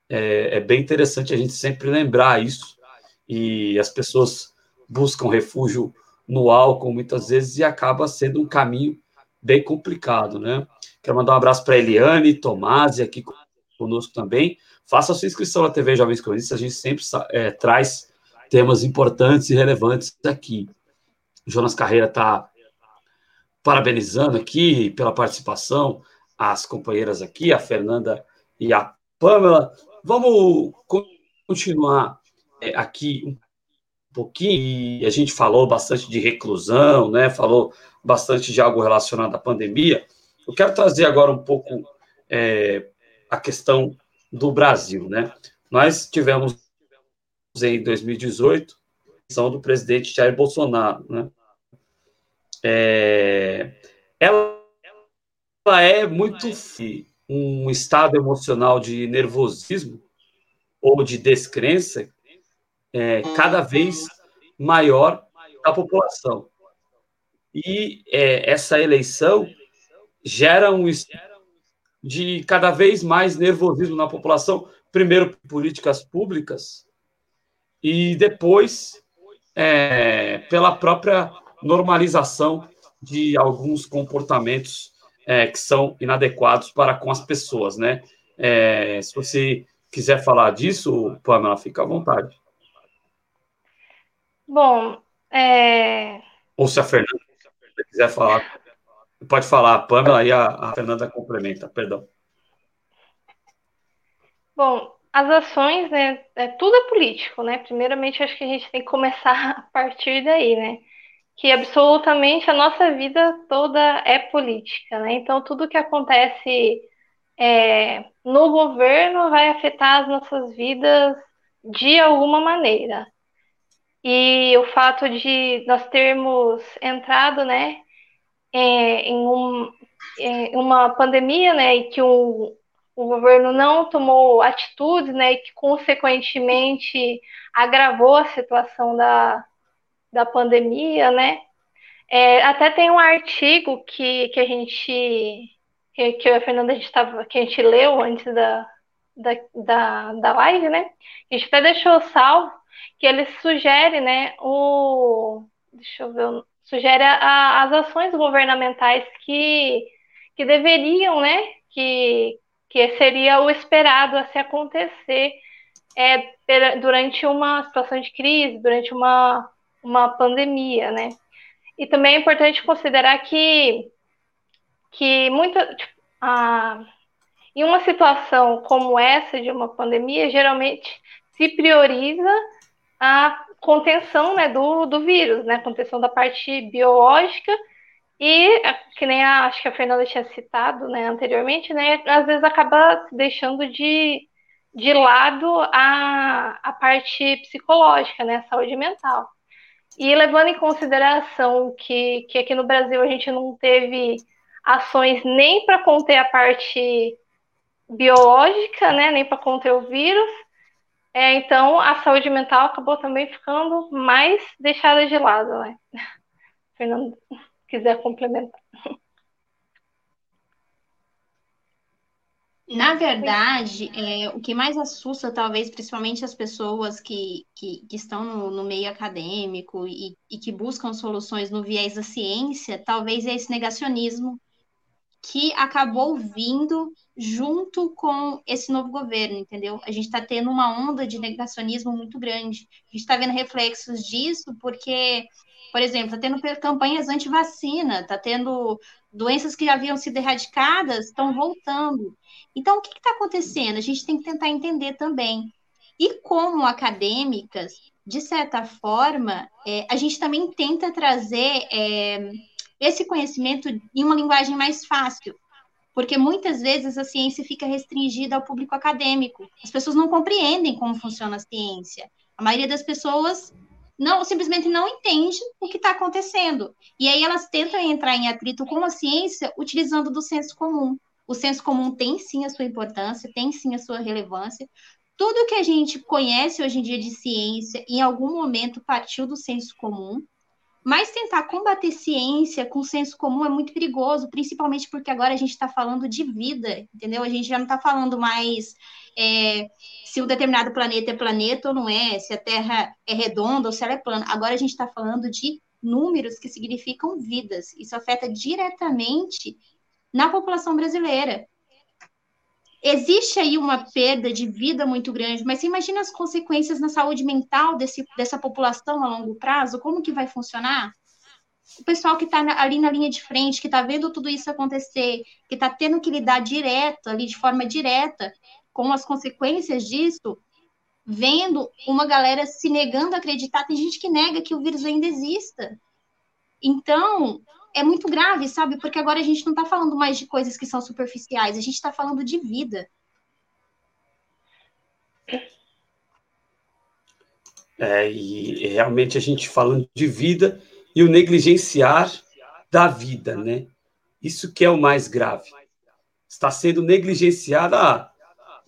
é, é, bem interessante a gente sempre lembrar isso. E as pessoas buscam refúgio no álcool muitas vezes e acaba sendo um caminho bem complicado, né? Quero mandar um abraço para Eliane, Tomás, aqui conosco também. Faça a sua inscrição na TV Jovens Cronistas, a gente sempre é, traz temas importantes e relevantes aqui. O Jonas Carreira está parabenizando aqui pela participação, as companheiras aqui, a Fernanda e a Pamela. Vamos continuar é, aqui um pouquinho. A gente falou bastante de reclusão, né? Falou bastante de algo relacionado à pandemia. Eu quero trazer agora um pouco é, a questão do Brasil, né? Nós tivemos em 2018 a eleição do presidente Jair Bolsonaro, né? É, ela, ela é muito um estado emocional de nervosismo ou de descrença é, cada vez maior da população. E é, essa eleição gera um de cada vez mais nervosismo na população, primeiro políticas públicas e depois é, pela própria normalização de alguns comportamentos é, que são inadequados para com as pessoas, né? É, se você quiser falar disso, Pamela, fica à vontade. Bom, é... ou se a Fernanda quiser falar, pode falar, a Pamela e a, a Fernanda complementa, perdão. Bom, as ações, né, é, tudo é político, né? Primeiramente, acho que a gente tem que começar a partir daí, né? Que absolutamente a nossa vida toda é política, né? Então, tudo que acontece é, no governo vai afetar as nossas vidas de alguma maneira. E o fato de nós termos entrado, né, é, em, um, em uma pandemia, né, e que um, o governo não tomou atitudes, né, e que consequentemente agravou a situação da, da pandemia, né. É, até tem um artigo que, que a gente que, que a Fernanda a gente tava, que a gente leu antes da, da, da, da live, né? A gente até deixou salvo que ele sugere, né, o deixa eu ver, sugere a, as ações governamentais que, que deveriam, né, que, que seria o esperado a se acontecer é, durante uma situação de crise, durante uma, uma pandemia, né? E também é importante considerar que, que muita, tipo, a, em uma situação como essa de uma pandemia, geralmente se prioriza a contenção né, do, do vírus, né? Contenção da parte biológica e, que nem a, acho que a Fernanda tinha citado né, anteriormente, né? Às vezes acaba deixando de, de lado a, a parte psicológica, né? A saúde mental. E levando em consideração que, que aqui no Brasil a gente não teve ações nem para conter a parte biológica, né, nem para conter o vírus, é, então, a saúde mental acabou também ficando mais deixada de lado, né? Fernando, quiser complementar. Na verdade, é, o que mais assusta, talvez, principalmente as pessoas que, que, que estão no, no, meio acadêmico e, e que buscam soluções no viés da ciência, talvez é esse negacionismo que acabou vindo junto com esse novo governo, entendeu? A gente está tendo uma onda de negacionismo muito grande. A gente está vendo reflexos disso porque, por exemplo, está tendo campanhas anti-vacina, está tendo doenças que haviam sido erradicadas estão voltando. Então, o que está acontecendo? A gente tem que tentar entender também. E como acadêmicas, de certa forma, é, a gente também tenta trazer é, esse conhecimento em uma linguagem mais fácil, porque muitas vezes a ciência fica restringida ao público acadêmico. As pessoas não compreendem como funciona a ciência. A maioria das pessoas não simplesmente não entende o que está acontecendo. E aí elas tentam entrar em atrito com a ciência utilizando do senso comum. O senso comum tem sim a sua importância, tem sim a sua relevância, tudo que a gente conhece hoje em dia de ciência, em algum momento partiu do senso comum, mas tentar combater ciência com senso comum é muito perigoso, principalmente porque agora a gente está falando de vida, entendeu? A gente já não está falando mais é, se um determinado planeta é planeta ou não é, se a Terra é redonda ou se ela é plana. Agora a gente está falando de números que significam vidas. Isso afeta diretamente na população brasileira. Existe aí uma perda de vida muito grande, mas você imagina as consequências na saúde mental desse, dessa população a longo prazo? Como que vai funcionar? O pessoal que está ali na linha de frente, que está vendo tudo isso acontecer, que está tendo que lidar direto, ali de forma direta, com as consequências disso, vendo uma galera se negando a acreditar. Tem gente que nega que o vírus ainda exista. Então, é muito grave, sabe? Porque agora a gente não está falando mais de coisas que são superficiais, a gente está falando de vida. É, e realmente a gente falando de vida e o negligenciar da vida, né? Isso que é o mais grave. Está sendo negligenciada. Ah,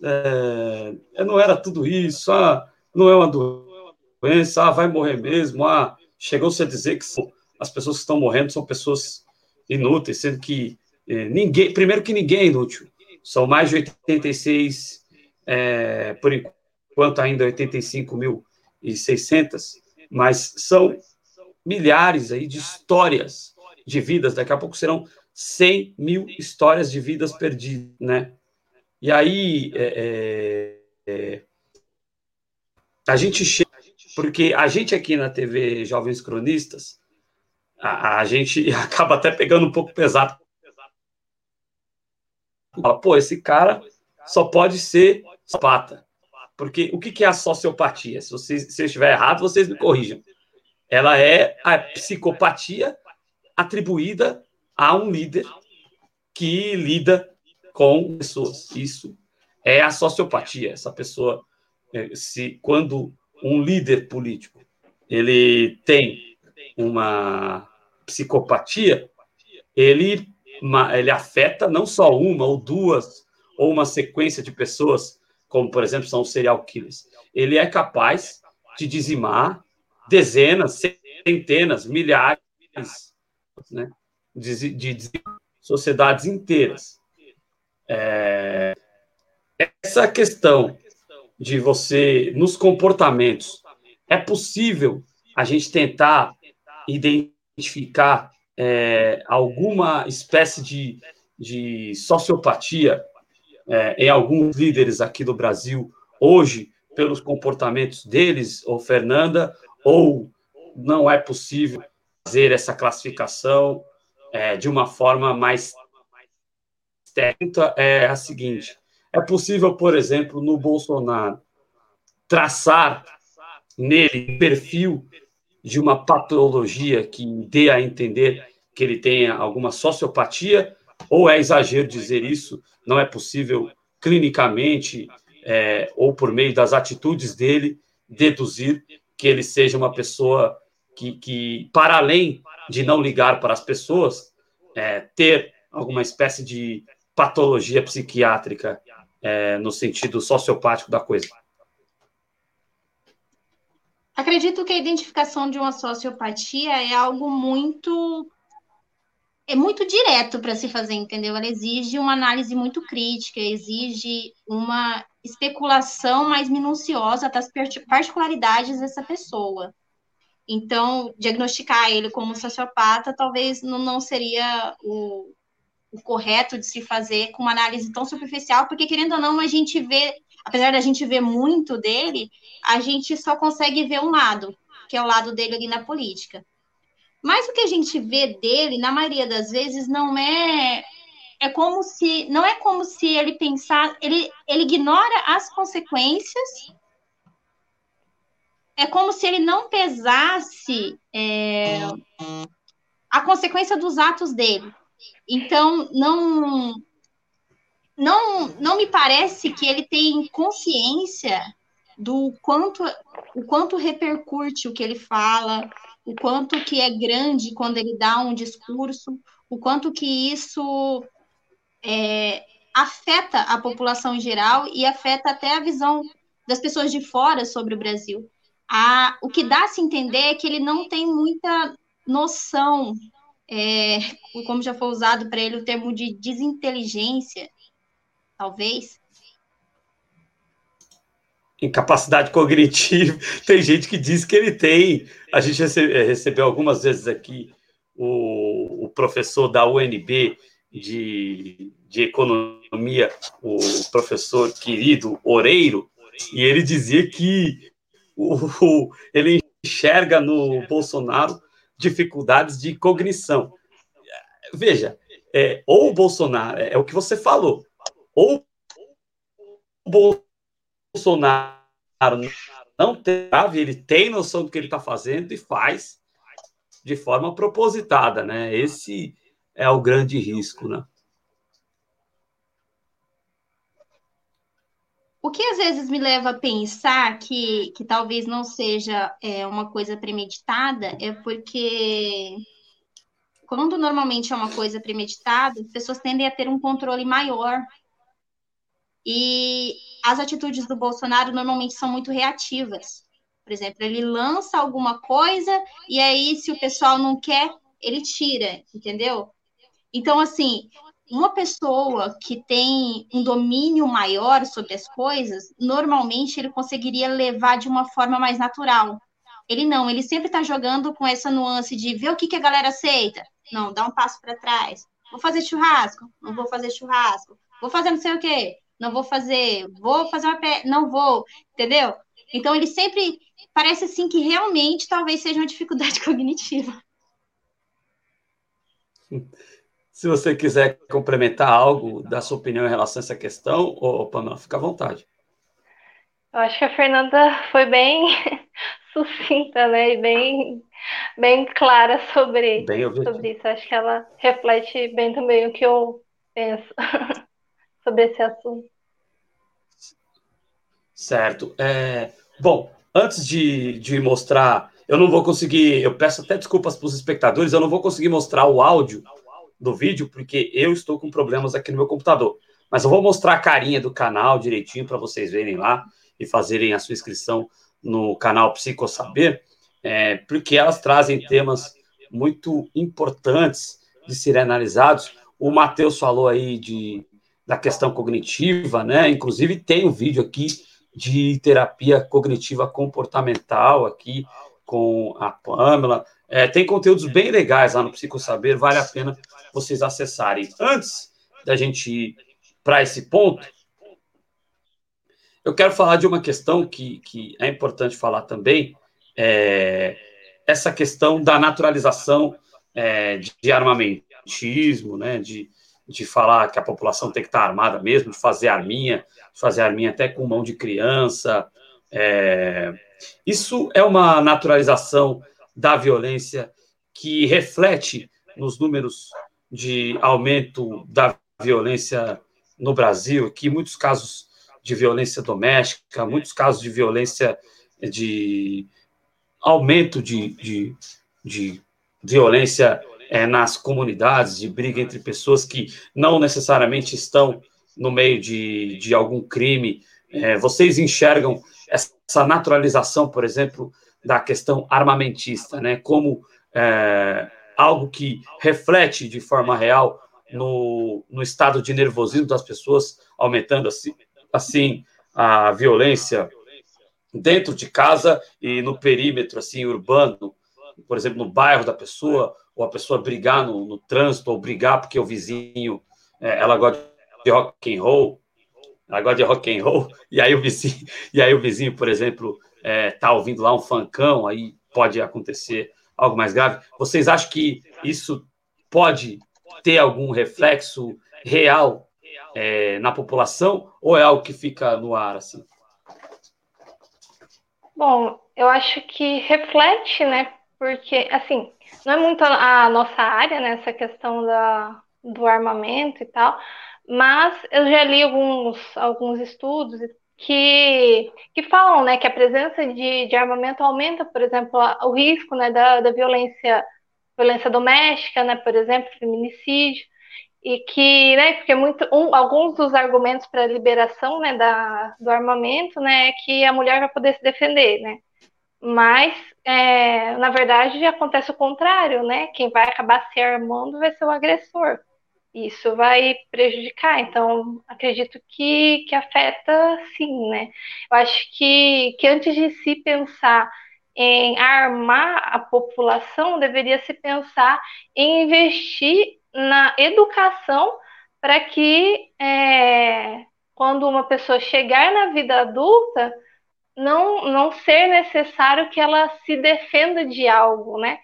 é, não era tudo isso, ah, não é uma doença, ah, vai morrer mesmo, ah, chegou-se a dizer que as pessoas que estão morrendo são pessoas inúteis, sendo que é, ninguém, primeiro que ninguém é inútil, são mais de 86, é, por enquanto ainda 85.600, mas são milhares aí de histórias de vidas, daqui a pouco serão 100 mil histórias de vidas perdidas, né? E aí, é, é a gente chega, porque a gente aqui na TV Jovens Cronistas, a, a gente acaba até pegando um pouco pesado. Fala, pô, esse cara só pode ser pata. Porque o que é a sociopatia? Se, vocês, se eu estiver errado, vocês me corrijam. Ela é a psicopatia atribuída a um líder que lida com pessoas. Isso é a sociopatia. Essa pessoa, é, se quando um líder político ele tem uma psicopatia, ele, ele afeta não só uma ou duas, ou uma sequência de pessoas, como, por exemplo, são os serial killers. Ele é capaz de dizimar dezenas, centenas, milhares né, de, de, de sociedades inteiras. É, essa questão de você, nos comportamentos, é possível a gente tentar identificar identificar é, alguma espécie de, de sociopatia é, em alguns líderes aqui do Brasil hoje, pelos comportamentos deles, ou Fernanda, ou não é possível fazer essa classificação é, de uma forma mais técnica? É a seguinte: é possível, por exemplo, no Bolsonaro, traçar nele perfil de uma patologia que dê a entender que ele tenha alguma sociopatia, ou é exagero dizer isso? Não é possível clinicamente é, ou por meio das atitudes dele deduzir que ele seja uma pessoa que, que para além de não ligar para as pessoas, é, ter alguma espécie de patologia psiquiátrica é, no sentido sociopático da coisa. Acredito que a identificação de uma sociopatia é algo muito é muito direto para se fazer, entendeu? Ela exige uma análise muito crítica, exige uma especulação mais minuciosa das particularidades dessa pessoa. Então, diagnosticar ele como sociopata talvez não, seria o, o correto de se fazer com uma análise tão superficial, porque querendo ou não, a gente vê apesar da gente ver muito dele, a gente só consegue ver um lado, que é o lado dele ali na política. Mas o que a gente vê dele, na maioria das vezes, não é é como se não é como se ele pensar, ele, ele ignora as consequências. É como se ele não pesasse é, a consequência dos atos dele. Então, não não, não me parece que ele tem consciência do quanto o quanto repercute o que ele fala, o quanto que é grande quando ele dá um discurso, o quanto que isso é, afeta a população em geral e afeta até a visão das pessoas de fora sobre o Brasil. A, o que dá a se entender é que ele não tem muita noção, é, como já foi usado para ele o termo de desinteligência, talvez. Incapacidade cognitiva. Tem gente que diz que ele tem. A gente recebe, recebeu algumas vezes aqui o, o professor da UNB de, de economia, o professor querido Oreiro, e ele dizia que o, o, ele enxerga no Bolsonaro dificuldades de cognição. Veja, é, ou o Bolsonaro, é, é o que você falou, ou o Bolsonaro não tem, ele tem noção do que ele está fazendo e faz de forma propositada, né? Esse é o grande risco, né? O que às vezes me leva a pensar que, que talvez não seja é, uma coisa premeditada é porque quando normalmente é uma coisa premeditada, as pessoas tendem a ter um controle maior. E as atitudes do Bolsonaro normalmente são muito reativas. Por exemplo, ele lança alguma coisa e aí, se o pessoal não quer, ele tira, entendeu? Então, assim, uma pessoa que tem um domínio maior sobre as coisas, normalmente ele conseguiria levar de uma forma mais natural. Ele não, ele sempre está jogando com essa nuance de ver o que, que a galera aceita. Não, dá um passo para trás. Vou fazer churrasco? Não vou fazer churrasco. Vou fazer não sei o quê? Não vou fazer. Vou fazer uma pé? Não vou. Entendeu? Então ele sempre parece assim que realmente talvez seja uma dificuldade cognitiva. Se você quiser complementar algo da sua opinião em relação a essa questão, ô, Pamela, fica à vontade. Eu acho que a Fernanda foi bem sucinta, né? E bem, bem clara sobre, bem sobre isso. Acho que ela reflete bem também o que eu penso sobre esse assunto. Certo. É, bom, antes de, de mostrar, eu não vou conseguir, eu peço até desculpas para os espectadores, eu não vou conseguir mostrar o áudio do vídeo, porque eu estou com problemas aqui no meu computador. Mas eu vou mostrar a carinha do canal direitinho para vocês verem lá e fazerem a sua inscrição no canal Psico Saber, é, porque elas trazem temas muito importantes de serem analisados. O Matheus falou aí de, da questão cognitiva, né? Inclusive tem um vídeo aqui de terapia cognitiva comportamental aqui com a Pamela. É, tem conteúdos bem legais lá no Psico Saber, vale a pena vocês acessarem. Antes da gente ir para esse ponto, eu quero falar de uma questão que, que é importante falar também, é essa questão da naturalização é, de armamentismo, né, de, de falar que a população tem que estar armada mesmo, de fazer arminha, de fazer arminha até com mão de criança. É, isso é uma naturalização da violência que reflete nos números de aumento da violência no Brasil, que muitos casos de violência doméstica, muitos casos de violência de aumento de, de, de violência é, nas comunidades, de briga entre pessoas que não necessariamente estão no meio de, de algum crime. É, vocês enxergam essa naturalização, por exemplo, da questão armamentista, né, como é, algo que reflete de forma real no, no estado de nervosismo das pessoas, aumentando assim, assim a violência dentro de casa e no perímetro assim urbano, por exemplo, no bairro da pessoa, ou a pessoa brigar no, no trânsito, ou brigar porque o vizinho, é, ela gosta de rock and roll, ela gosta de rock and roll, e aí o vizinho, e aí o vizinho, por exemplo, é, tá ouvindo lá um funkão, aí pode acontecer algo mais grave. Vocês acham que isso pode ter algum reflexo real é, na população ou é algo que fica no ar assim? Bom, eu acho que reflete, né? Porque assim, não é muito a nossa área, né? Essa questão da, do armamento e tal, mas eu já li alguns, alguns estudos que, que falam né, que a presença de, de armamento aumenta, por exemplo, o risco né, da, da violência, violência doméstica, né, por exemplo, feminicídio. e que, né, porque muito, um, alguns dos argumentos para a liberação, né, da, do armamento, né, é que a mulher vai poder se defender, né, mas, é, na verdade, acontece o contrário, né, quem vai acabar se armando vai ser o agressor, isso vai prejudicar, então, acredito que, que afeta sim, né, eu acho que, que antes de se pensar em armar a população, deveria se pensar em investir na educação para que é, quando uma pessoa chegar na vida adulta, não, não ser necessário que ela se defenda de algo, né?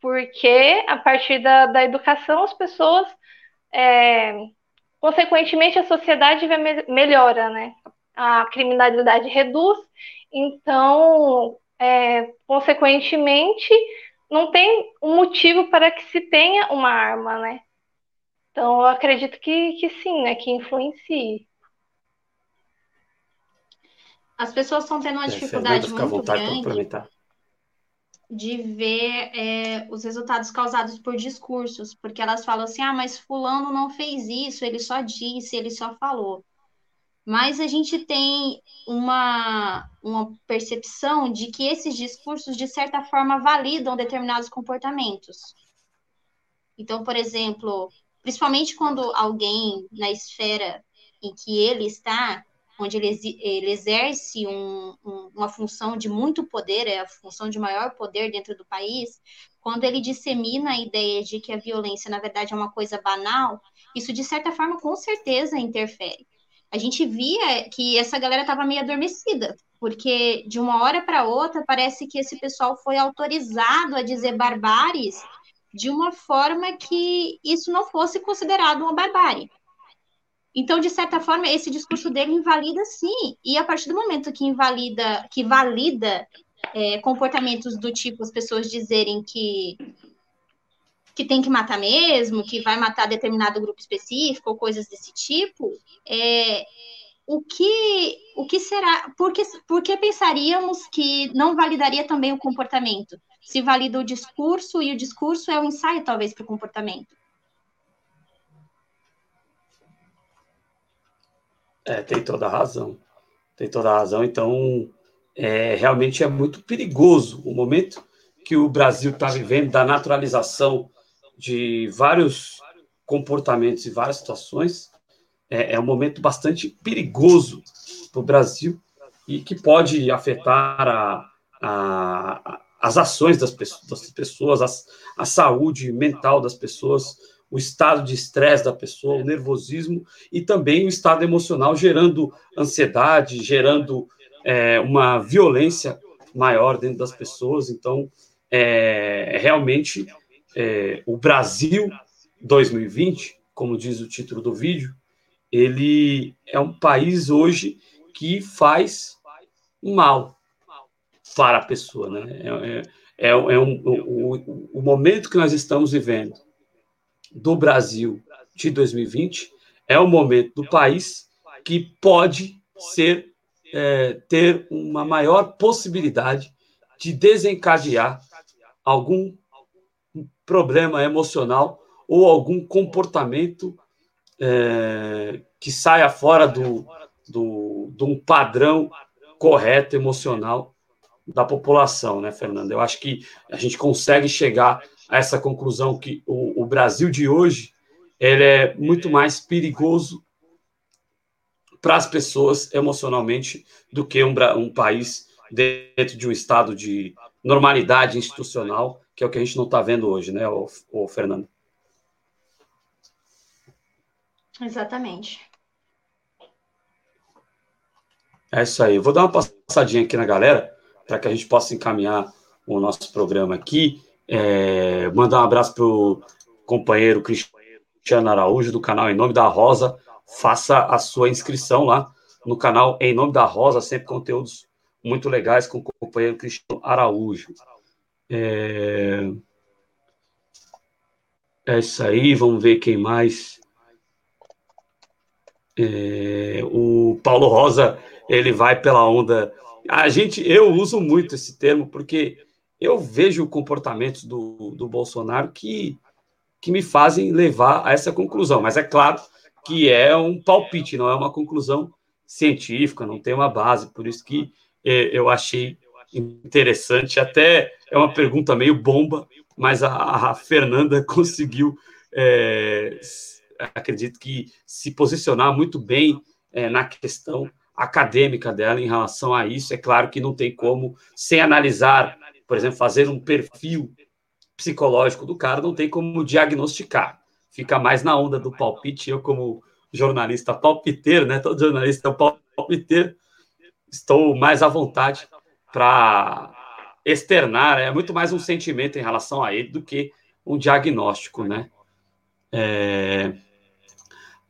Porque a partir da, da educação as pessoas, é, consequentemente, a sociedade melhora, né? A criminalidade reduz, então, é, consequentemente, não tem um motivo para que se tenha uma arma, né? Então, eu acredito que, que sim, né? Que influencie. As pessoas estão tendo uma é, dificuldade Fernanda, muito grande de ver é, os resultados causados por discursos, porque elas falam assim, ah, mas fulano não fez isso, ele só disse, ele só falou. Mas a gente tem uma, uma percepção de que esses discursos, de certa forma, validam determinados comportamentos. Então, por exemplo, principalmente quando alguém na esfera em que ele está, onde ele, ele exerce um, um, uma função de muito poder, é a função de maior poder dentro do país, quando ele dissemina a ideia de que a violência, na verdade, é uma coisa banal, isso, de certa forma, com certeza interfere. A gente via que essa galera estava meio adormecida, porque de uma hora para outra parece que esse pessoal foi autorizado a dizer barbáries de uma forma que isso não fosse considerado uma barbárie. Então, de certa forma, esse discurso dele invalida sim, e a partir do momento que invalida, que valida é, comportamentos do tipo as pessoas dizerem que que tem que matar mesmo, que vai matar determinado grupo específico ou coisas desse tipo, é, o que o que será? Por que, por que pensaríamos que não validaria também o comportamento? se valida o discurso e o discurso é um ensaio, talvez, para o comportamento. É, tem toda a razão. Tem toda a razão. Então, é, realmente é muito perigoso o momento que o Brasil está vivendo da naturalização de vários comportamentos e várias situações. É, é um momento bastante perigoso para o Brasil e que pode afetar a, a, as ações das pessoas, das a saúde mental das pessoas, o estado de estresse da pessoa, o nervosismo e também o estado emocional, gerando ansiedade, gerando é, uma violência maior dentro das pessoas. Então, é, realmente, é, o Brasil 2020, como diz o título do vídeo, ele é um país hoje que faz mal, para a pessoa. Né? É, é, é, é um, o, o momento que nós estamos vivendo do Brasil de 2020 é o momento do país que pode ser é, ter uma maior possibilidade de desencadear algum problema emocional ou algum comportamento é, que saia fora do, do, de um padrão correto emocional da população, né, Fernanda? Eu acho que a gente consegue chegar a essa conclusão que o, o Brasil de hoje ele é muito mais perigoso para as pessoas emocionalmente do que um, um país dentro de um estado de normalidade institucional, que é o que a gente não está vendo hoje, né, o, o Fernando? Exatamente. É isso aí. Eu vou dar uma passadinha aqui na galera para que a gente possa encaminhar o nosso programa aqui. É, mandar um abraço para o companheiro Cristiano Araújo, do canal Em Nome da Rosa. Faça a sua inscrição lá no canal Em Nome da Rosa, sempre conteúdos muito legais com o companheiro Cristiano Araújo. É, é isso aí, vamos ver quem mais. É, o Paulo Rosa, ele vai pela onda a gente, eu uso muito esse termo porque eu vejo comportamentos do, do Bolsonaro que que me fazem levar a essa conclusão. Mas é claro que é um palpite, não é uma conclusão científica, não tem uma base, por isso que é, eu achei interessante. Até é uma pergunta meio bomba, mas a, a Fernanda conseguiu, é, acredito que, se posicionar muito bem é, na questão acadêmica dela em relação a isso. É claro que não tem como, sem analisar, por exemplo, fazer um perfil psicológico do cara, não tem como diagnosticar. Fica mais na onda do palpite. Eu, como jornalista palpiteiro, né? Todo jornalista é um palpiteiro, estou mais à vontade para externar. É muito mais um sentimento em relação a ele do que um diagnóstico, né? É...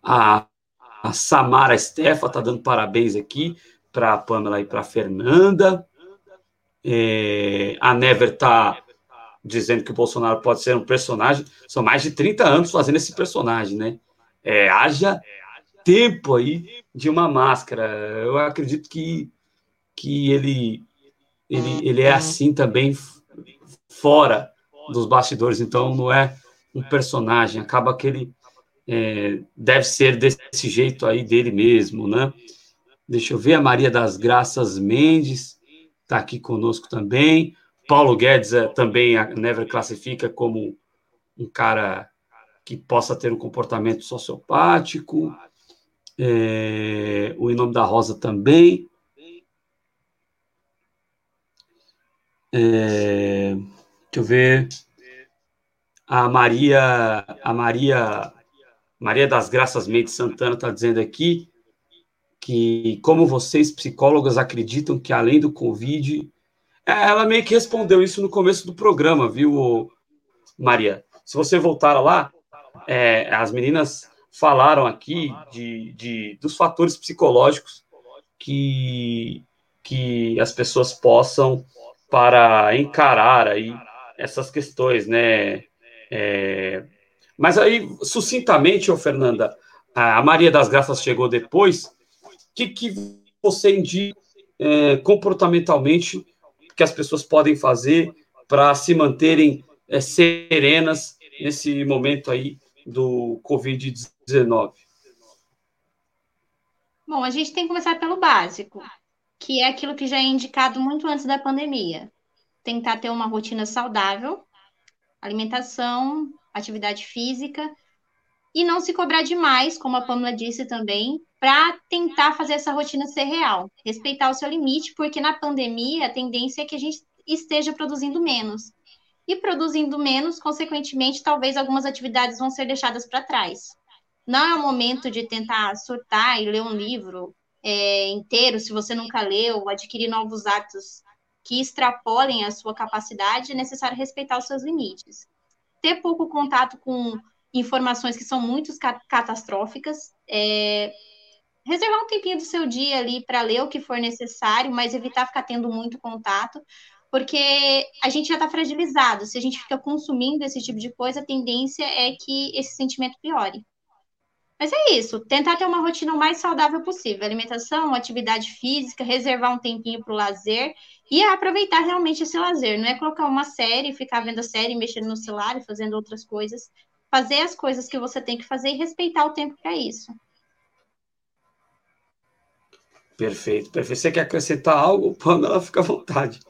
A, a Samara Stefa está dando parabéns aqui para a Pamela e para a Fernanda. É... A Never está dizendo que o Bolsonaro pode ser um personagem. São mais de 30 anos fazendo esse personagem, né? É, haja tempo aí de uma máscara. Eu acredito que, que ele, ele, ele é assim também fora dos bastidores, então não é um personagem, acaba que ele é, deve ser desse jeito aí dele mesmo, né? Deixa eu ver, a Maria das Graças Mendes está aqui conosco também. Paulo Guedes é, também a Never classifica como um cara que possa ter um comportamento sociopático. É, o Em Nome da Rosa também. É, deixa eu ver. A Maria, a Maria, Maria das Graças Mendes Santana está dizendo aqui que como vocês psicólogas acreditam que além do Covid é, ela meio que respondeu isso no começo do programa, viu, Maria? Se você voltar lá, é, as meninas falaram aqui de, de, dos fatores psicológicos que, que as pessoas possam para encarar aí essas questões, né? É, mas aí, sucintamente, ô Fernanda, a Maria das Graças chegou depois, que, que você indica é, comportamentalmente que as pessoas podem fazer para se manterem é, serenas nesse momento aí do Covid-19? Bom, a gente tem que começar pelo básico, que é aquilo que já é indicado muito antes da pandemia. Tentar ter uma rotina saudável, alimentação, atividade física, e não se cobrar demais, como a Pamela disse também, para tentar fazer essa rotina ser real. Respeitar o seu limite, porque na pandemia a tendência é que a gente esteja produzindo menos. E produzindo menos, consequentemente, talvez algumas atividades vão ser deixadas para trás. Não é o momento de tentar surtar e ler um livro é, inteiro, se você nunca leu, adquirir novos hábitos que extrapolem a sua capacidade, é necessário respeitar os seus limites. Ter pouco contato com informações que são muito catastróficas, é, reservar um tempinho do seu dia ali para ler o que for necessário, mas evitar ficar tendo muito contato, porque a gente já está fragilizado. Se a gente fica consumindo esse tipo de coisa, a tendência é que esse sentimento piore. Mas é isso, tentar ter uma rotina o mais saudável possível. Alimentação, atividade física, reservar um tempinho para o lazer e aproveitar realmente esse lazer. Não é colocar uma série, ficar vendo a série, mexendo no celular fazendo outras coisas. Fazer as coisas que você tem que fazer e respeitar o tempo para isso. Perfeito, perfeito. Você quer acrescentar algo, Pamela? Fica à vontade.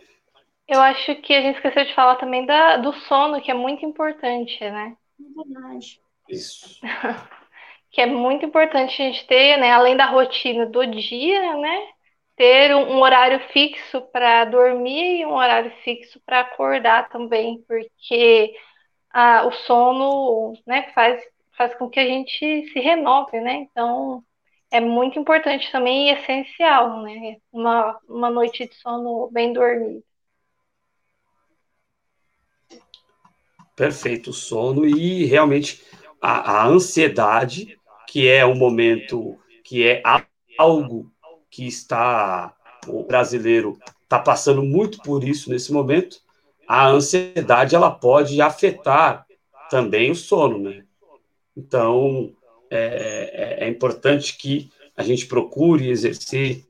Eu acho que a gente esqueceu de falar também da, do sono, que é muito importante, né? É verdade. Isso. que é muito importante a gente ter, né, além da rotina do dia, né, ter um, um horário fixo para dormir e um horário fixo para acordar também, porque ah, o sono, né, faz, faz com que a gente se renove, né? Então, é muito importante também e essencial, né? Uma, uma noite de sono bem dormida. Perfeito, sono e realmente a, a ansiedade, que é um momento que é algo que está o brasileiro está passando muito por isso nesse momento. A ansiedade ela pode afetar também o sono, né? Então, é, é, é importante que a gente procure exercer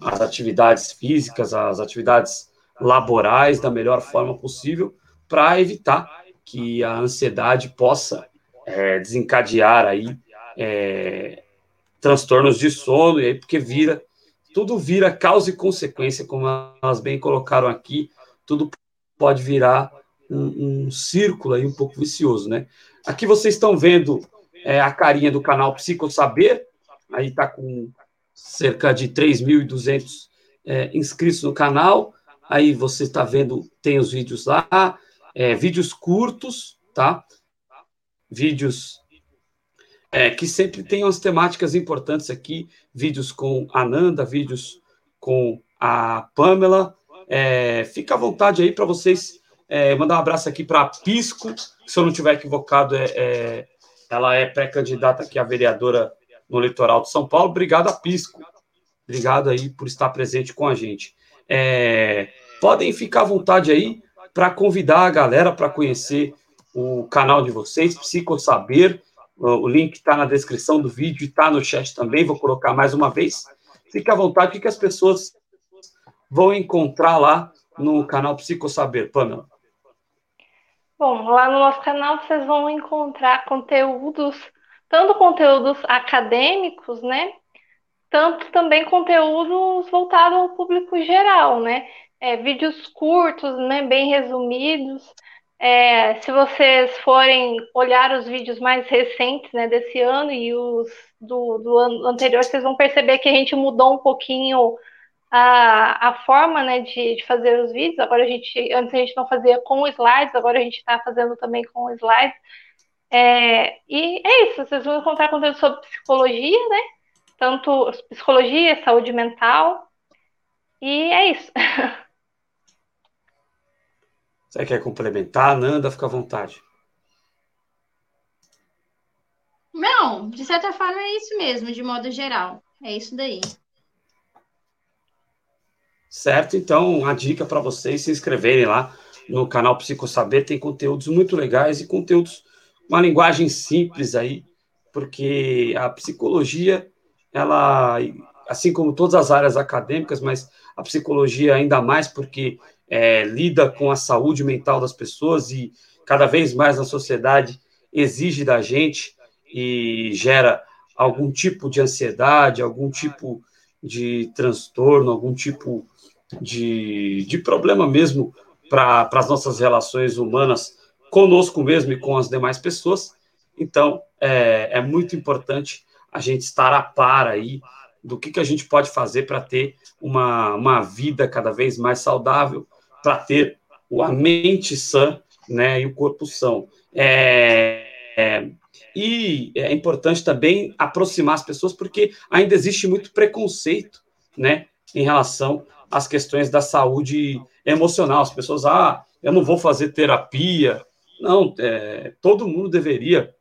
as atividades físicas, as atividades laborais da melhor forma possível para evitar que a ansiedade possa é, desencadear aí é, transtornos de sono, e aí porque vira, tudo vira causa e consequência, como elas bem colocaram aqui, tudo pode virar um, um círculo aí um pouco vicioso, né? Aqui vocês estão vendo é, a carinha do canal Psico Saber, aí está com cerca de 3.200 é, inscritos no canal, aí você está vendo, tem os vídeos lá, é, vídeos curtos, tá? Vídeos é, que sempre tem umas temáticas importantes aqui, vídeos com a Nanda, vídeos com a Pamela. É, fica à vontade aí para vocês é, mandar um abraço aqui para Pisco, se eu não estiver equivocado, é, é ela é pré-candidata aqui a vereadora no litoral de São Paulo. Obrigado a Pisco. Obrigado aí por estar presente com a gente. É, podem ficar à vontade aí para convidar a galera para conhecer o canal de vocês, Psico Saber. O link está na descrição do vídeo e está no chat também. Vou colocar mais uma vez. Fique à vontade, o que as pessoas vão encontrar lá no canal Psico Saber, Pamela? Bom, lá no nosso canal vocês vão encontrar conteúdos, tanto conteúdos acadêmicos, né? Tanto também conteúdos voltados ao público geral, né? É, vídeos curtos, né? Bem resumidos. É, se vocês forem olhar os vídeos mais recentes né, desse ano e os do, do ano anterior, vocês vão perceber que a gente mudou um pouquinho a, a forma né, de, de, fazer os vídeos. Agora a gente, antes a gente não fazia com slides, agora a gente está fazendo também com slides. É, e é isso, vocês vão encontrar conteúdo sobre psicologia, né? Tanto psicologia, saúde mental. E é isso. Você quer complementar, Nanda? Fica à vontade. Não, de certa forma é isso mesmo, de modo geral. É isso daí. Certo? Então, a dica para vocês se inscreverem lá no canal Psico Saber, tem conteúdos muito legais e conteúdos, uma linguagem simples aí, porque a psicologia, ela, assim como todas as áreas acadêmicas, mas a psicologia ainda mais porque é, lida com a saúde mental das pessoas e cada vez mais a sociedade exige da gente e gera algum tipo de ansiedade, algum tipo de transtorno, algum tipo de, de problema mesmo para as nossas relações humanas conosco mesmo e com as demais pessoas. Então, é, é muito importante a gente estar a par aí do que, que a gente pode fazer para ter uma, uma vida cada vez mais saudável, para ter a mente sã né, e o corpo são. É, é, e é importante também aproximar as pessoas, porque ainda existe muito preconceito né, em relação as questões da saúde emocional. As pessoas, ah, eu não vou fazer terapia. Não, é, todo mundo deveria,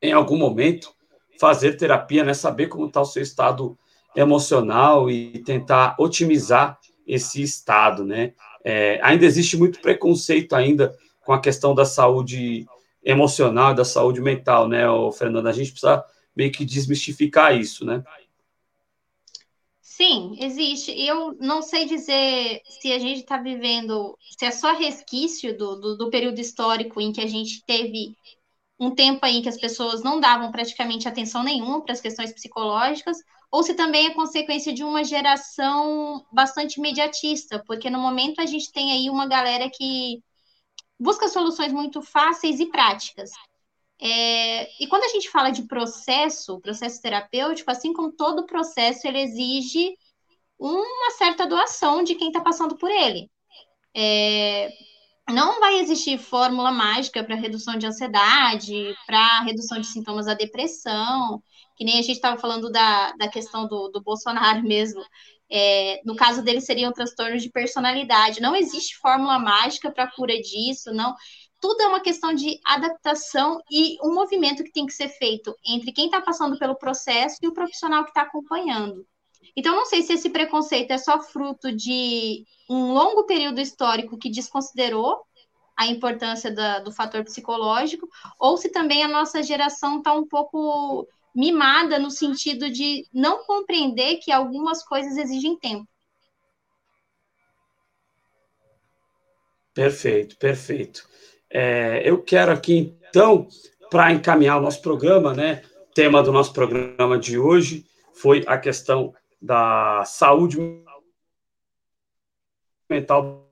em algum momento, fazer terapia, né? Saber como está o seu estado emocional e tentar otimizar esse estado, né? É, ainda existe muito preconceito ainda com a questão da saúde emocional da saúde mental, né, Fernando? A gente precisa meio que desmistificar isso, né? Sim, existe. Eu não sei dizer se a gente está vivendo, se é só resquício do, do, do, período histórico em que a gente teve um tempo aí que as pessoas não davam praticamente atenção nenhuma para as questões psicológicas, ou se também é consequência de uma geração bastante imediatista, porque no momento a gente tem aí uma galera que busca soluções muito fáceis e práticas. É, e quando a gente fala de processo, processo terapêutico, assim como todo processo, ele exige uma certa doação de quem está passando por ele. É, não vai existir fórmula mágica para redução de ansiedade, para redução de sintomas da depressão, que nem a gente estava falando da, da questão do, do Bolsonaro mesmo. É, no caso dele, seriam transtornos de personalidade. Não existe fórmula mágica para cura disso, não tudo é uma questão de adaptação e um movimento que tem que ser feito entre quem está passando pelo processo e o profissional que está acompanhando. Então, não sei se esse preconceito é só fruto de um longo período histórico que desconsiderou a importância da, do fator psicológico, ou se também a nossa geração está um pouco mimada no sentido de não compreender que algumas coisas exigem tempo. Perfeito, perfeito. É, eu quero aqui, então, para encaminhar o nosso programa, né? Tema do nosso programa de hoje foi a questão da saúde mental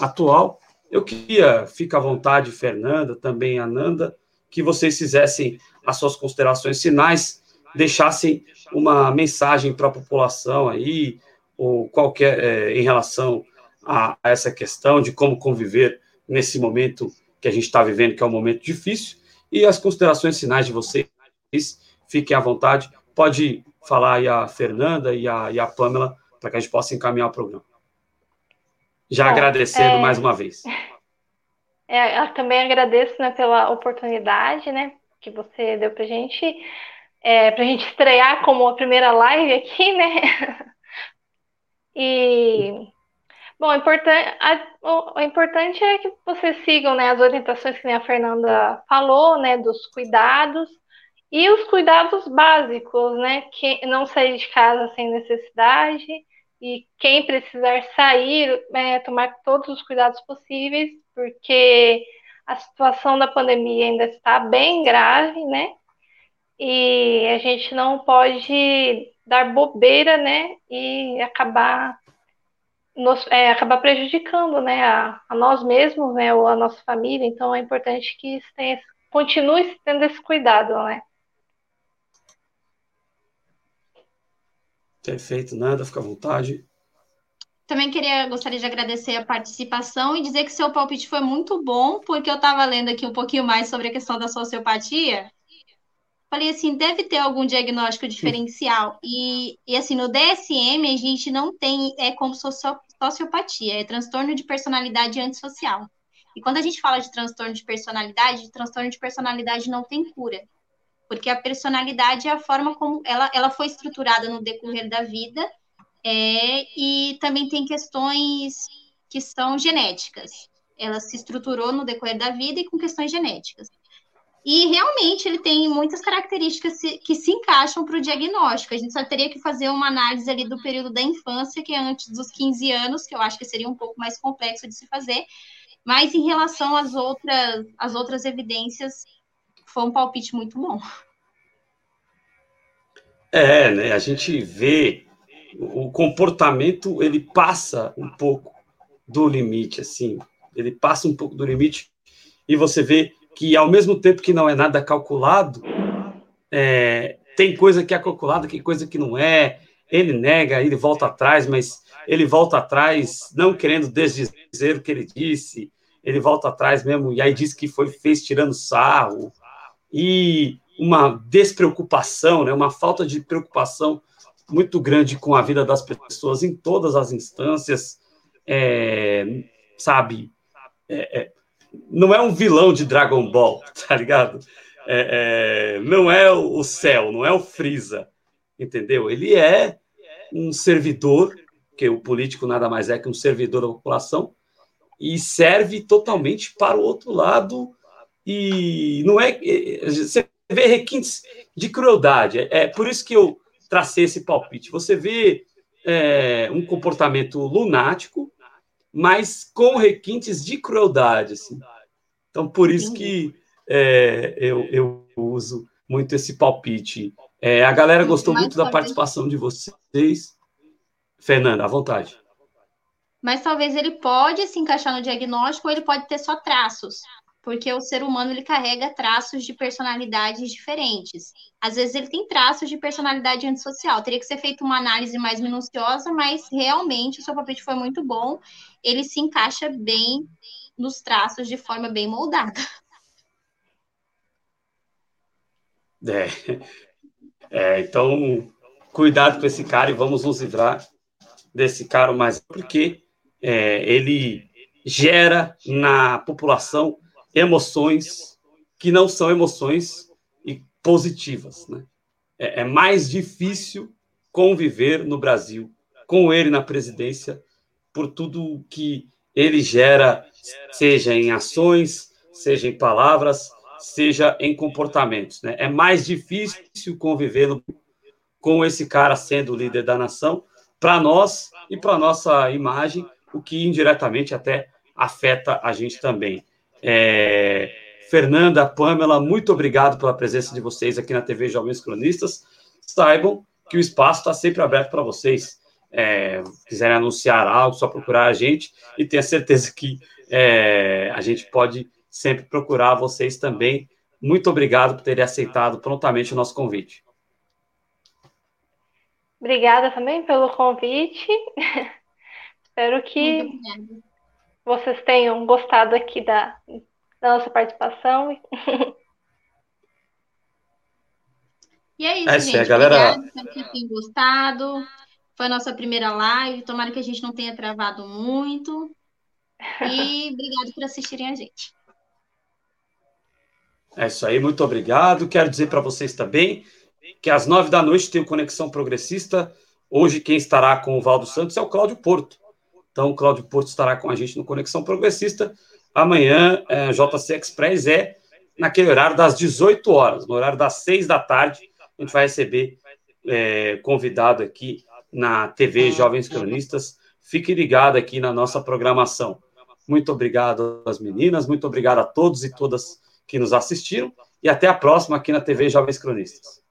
atual. Eu queria, fica à vontade, Fernanda, também Ananda, que vocês fizessem as suas considerações finais, deixassem uma mensagem para a população aí, ou qualquer, é, em relação a, a essa questão de como conviver nesse momento que a gente está vivendo, que é um momento difícil, e as considerações finais de vocês, fiquem à vontade. Pode falar aí a Fernanda e a, e a Pamela, para que a gente possa encaminhar o programa. Já Bom, agradecendo é... mais uma vez. É, eu também agradeço né, pela oportunidade né, que você deu para gente, é, para a gente estrear como a primeira live aqui, né? E bom, o importante, é que vocês sigam né, as orientações que a Fernanda falou, né, dos cuidados e os cuidados básicos, né? Que não sair de casa sem necessidade e quem precisar sair, é, tomar todos os cuidados possíveis, porque a situação da pandemia ainda está bem grave, né? E a gente não pode dar bobeira, né? E acabar nos, é, acabar prejudicando, né? A, a, nós mesmos, né? Ou a nossa família. Então é importante que tenha, continue tendo esse cuidado, né? Perfeito, nada, fica à vontade. Também queria, gostaria de agradecer a participação e dizer que seu palpite foi muito bom, porque eu estava lendo aqui um pouquinho mais sobre a questão da sociopatia. Falei assim, deve ter algum diagnóstico diferencial. E, e assim, no DSM a gente não tem, é como sociopatia, é transtorno de personalidade antissocial. E quando a gente fala de transtorno de personalidade, transtorno de personalidade não tem cura porque a personalidade é a forma como ela, ela foi estruturada no decorrer da vida, é, e também tem questões que são genéticas. Ela se estruturou no decorrer da vida e com questões genéticas. E realmente ele tem muitas características que se encaixam para o diagnóstico. A gente só teria que fazer uma análise ali do período da infância, que é antes dos 15 anos, que eu acho que seria um pouco mais complexo de se fazer. Mas em relação às outras, às outras evidências, foi um palpite muito bom. É, né? A gente vê o comportamento, ele passa um pouco do limite, assim. Ele passa um pouco do limite e você vê que, ao mesmo tempo que não é nada calculado, é, tem coisa que é calculada, tem coisa que não é. Ele nega, ele volta atrás, mas ele volta atrás não querendo desdizer o que ele disse. Ele volta atrás mesmo, e aí diz que foi fez tirando sarro e uma despreocupação, né, uma falta de preocupação muito grande com a vida das pessoas em todas as instâncias, é, sabe? É, é, não é um vilão de Dragon Ball, tá ligado? É, é, não é o céu, não é o Freeza, entendeu? Ele é um servidor, que o político nada mais é que um servidor da população, e serve totalmente para o outro lado e não é. Você vê requintes de crueldade. É, por isso que eu tracei esse palpite. Você vê é, um comportamento lunático, mas com requintes de crueldade. Assim. Então, por isso que é, eu, eu uso muito esse palpite. É, a galera gostou muito da participação de vocês. Fernanda, à vontade. Mas talvez ele pode se encaixar no diagnóstico ou ele pode ter só traços porque o ser humano ele carrega traços de personalidades diferentes. Às vezes ele tem traços de personalidade antissocial. Teria que ser feita uma análise mais minuciosa, mas realmente o seu palpite foi muito bom. Ele se encaixa bem nos traços de forma bem moldada. É, é então cuidado com esse cara e vamos nos livrar desse cara mais porque é, ele gera na população emoções que não são emoções positivas. Né? É, é mais difícil conviver no Brasil com ele na presidência por tudo que ele gera, seja em ações, seja em palavras, seja em comportamentos. Né? É mais difícil conviver no, com esse cara sendo o líder da nação para nós e para nossa imagem, o que indiretamente até afeta a gente também. É, Fernanda, Pamela, muito obrigado pela presença de vocês aqui na TV Jovens Cronistas. Saibam que o espaço está sempre aberto para vocês. É, quiserem anunciar algo, só procurar a gente e tenha certeza que é, a gente pode sempre procurar vocês também. Muito obrigado por terem aceitado prontamente o nosso convite. Obrigada também pelo convite. Espero que vocês tenham gostado aqui da, da nossa participação. E é isso, é, gente. galera... Obrigada, espero que tenham gostado. Foi a nossa primeira live. Tomara que a gente não tenha travado muito. E obrigado por assistirem a gente. É isso aí, muito obrigado. Quero dizer para vocês também que às nove da noite tem o Conexão Progressista. Hoje quem estará com o Valdo Santos é o Cláudio Porto. Então, o Cláudio Porto estará com a gente no Conexão Progressista. Amanhã, é, JC Express é naquele horário das 18 horas, no horário das 6 da tarde. A gente vai receber é, convidado aqui na TV Jovens Cronistas. Fique ligado aqui na nossa programação. Muito obrigado às meninas, muito obrigado a todos e todas que nos assistiram e até a próxima aqui na TV Jovens Cronistas.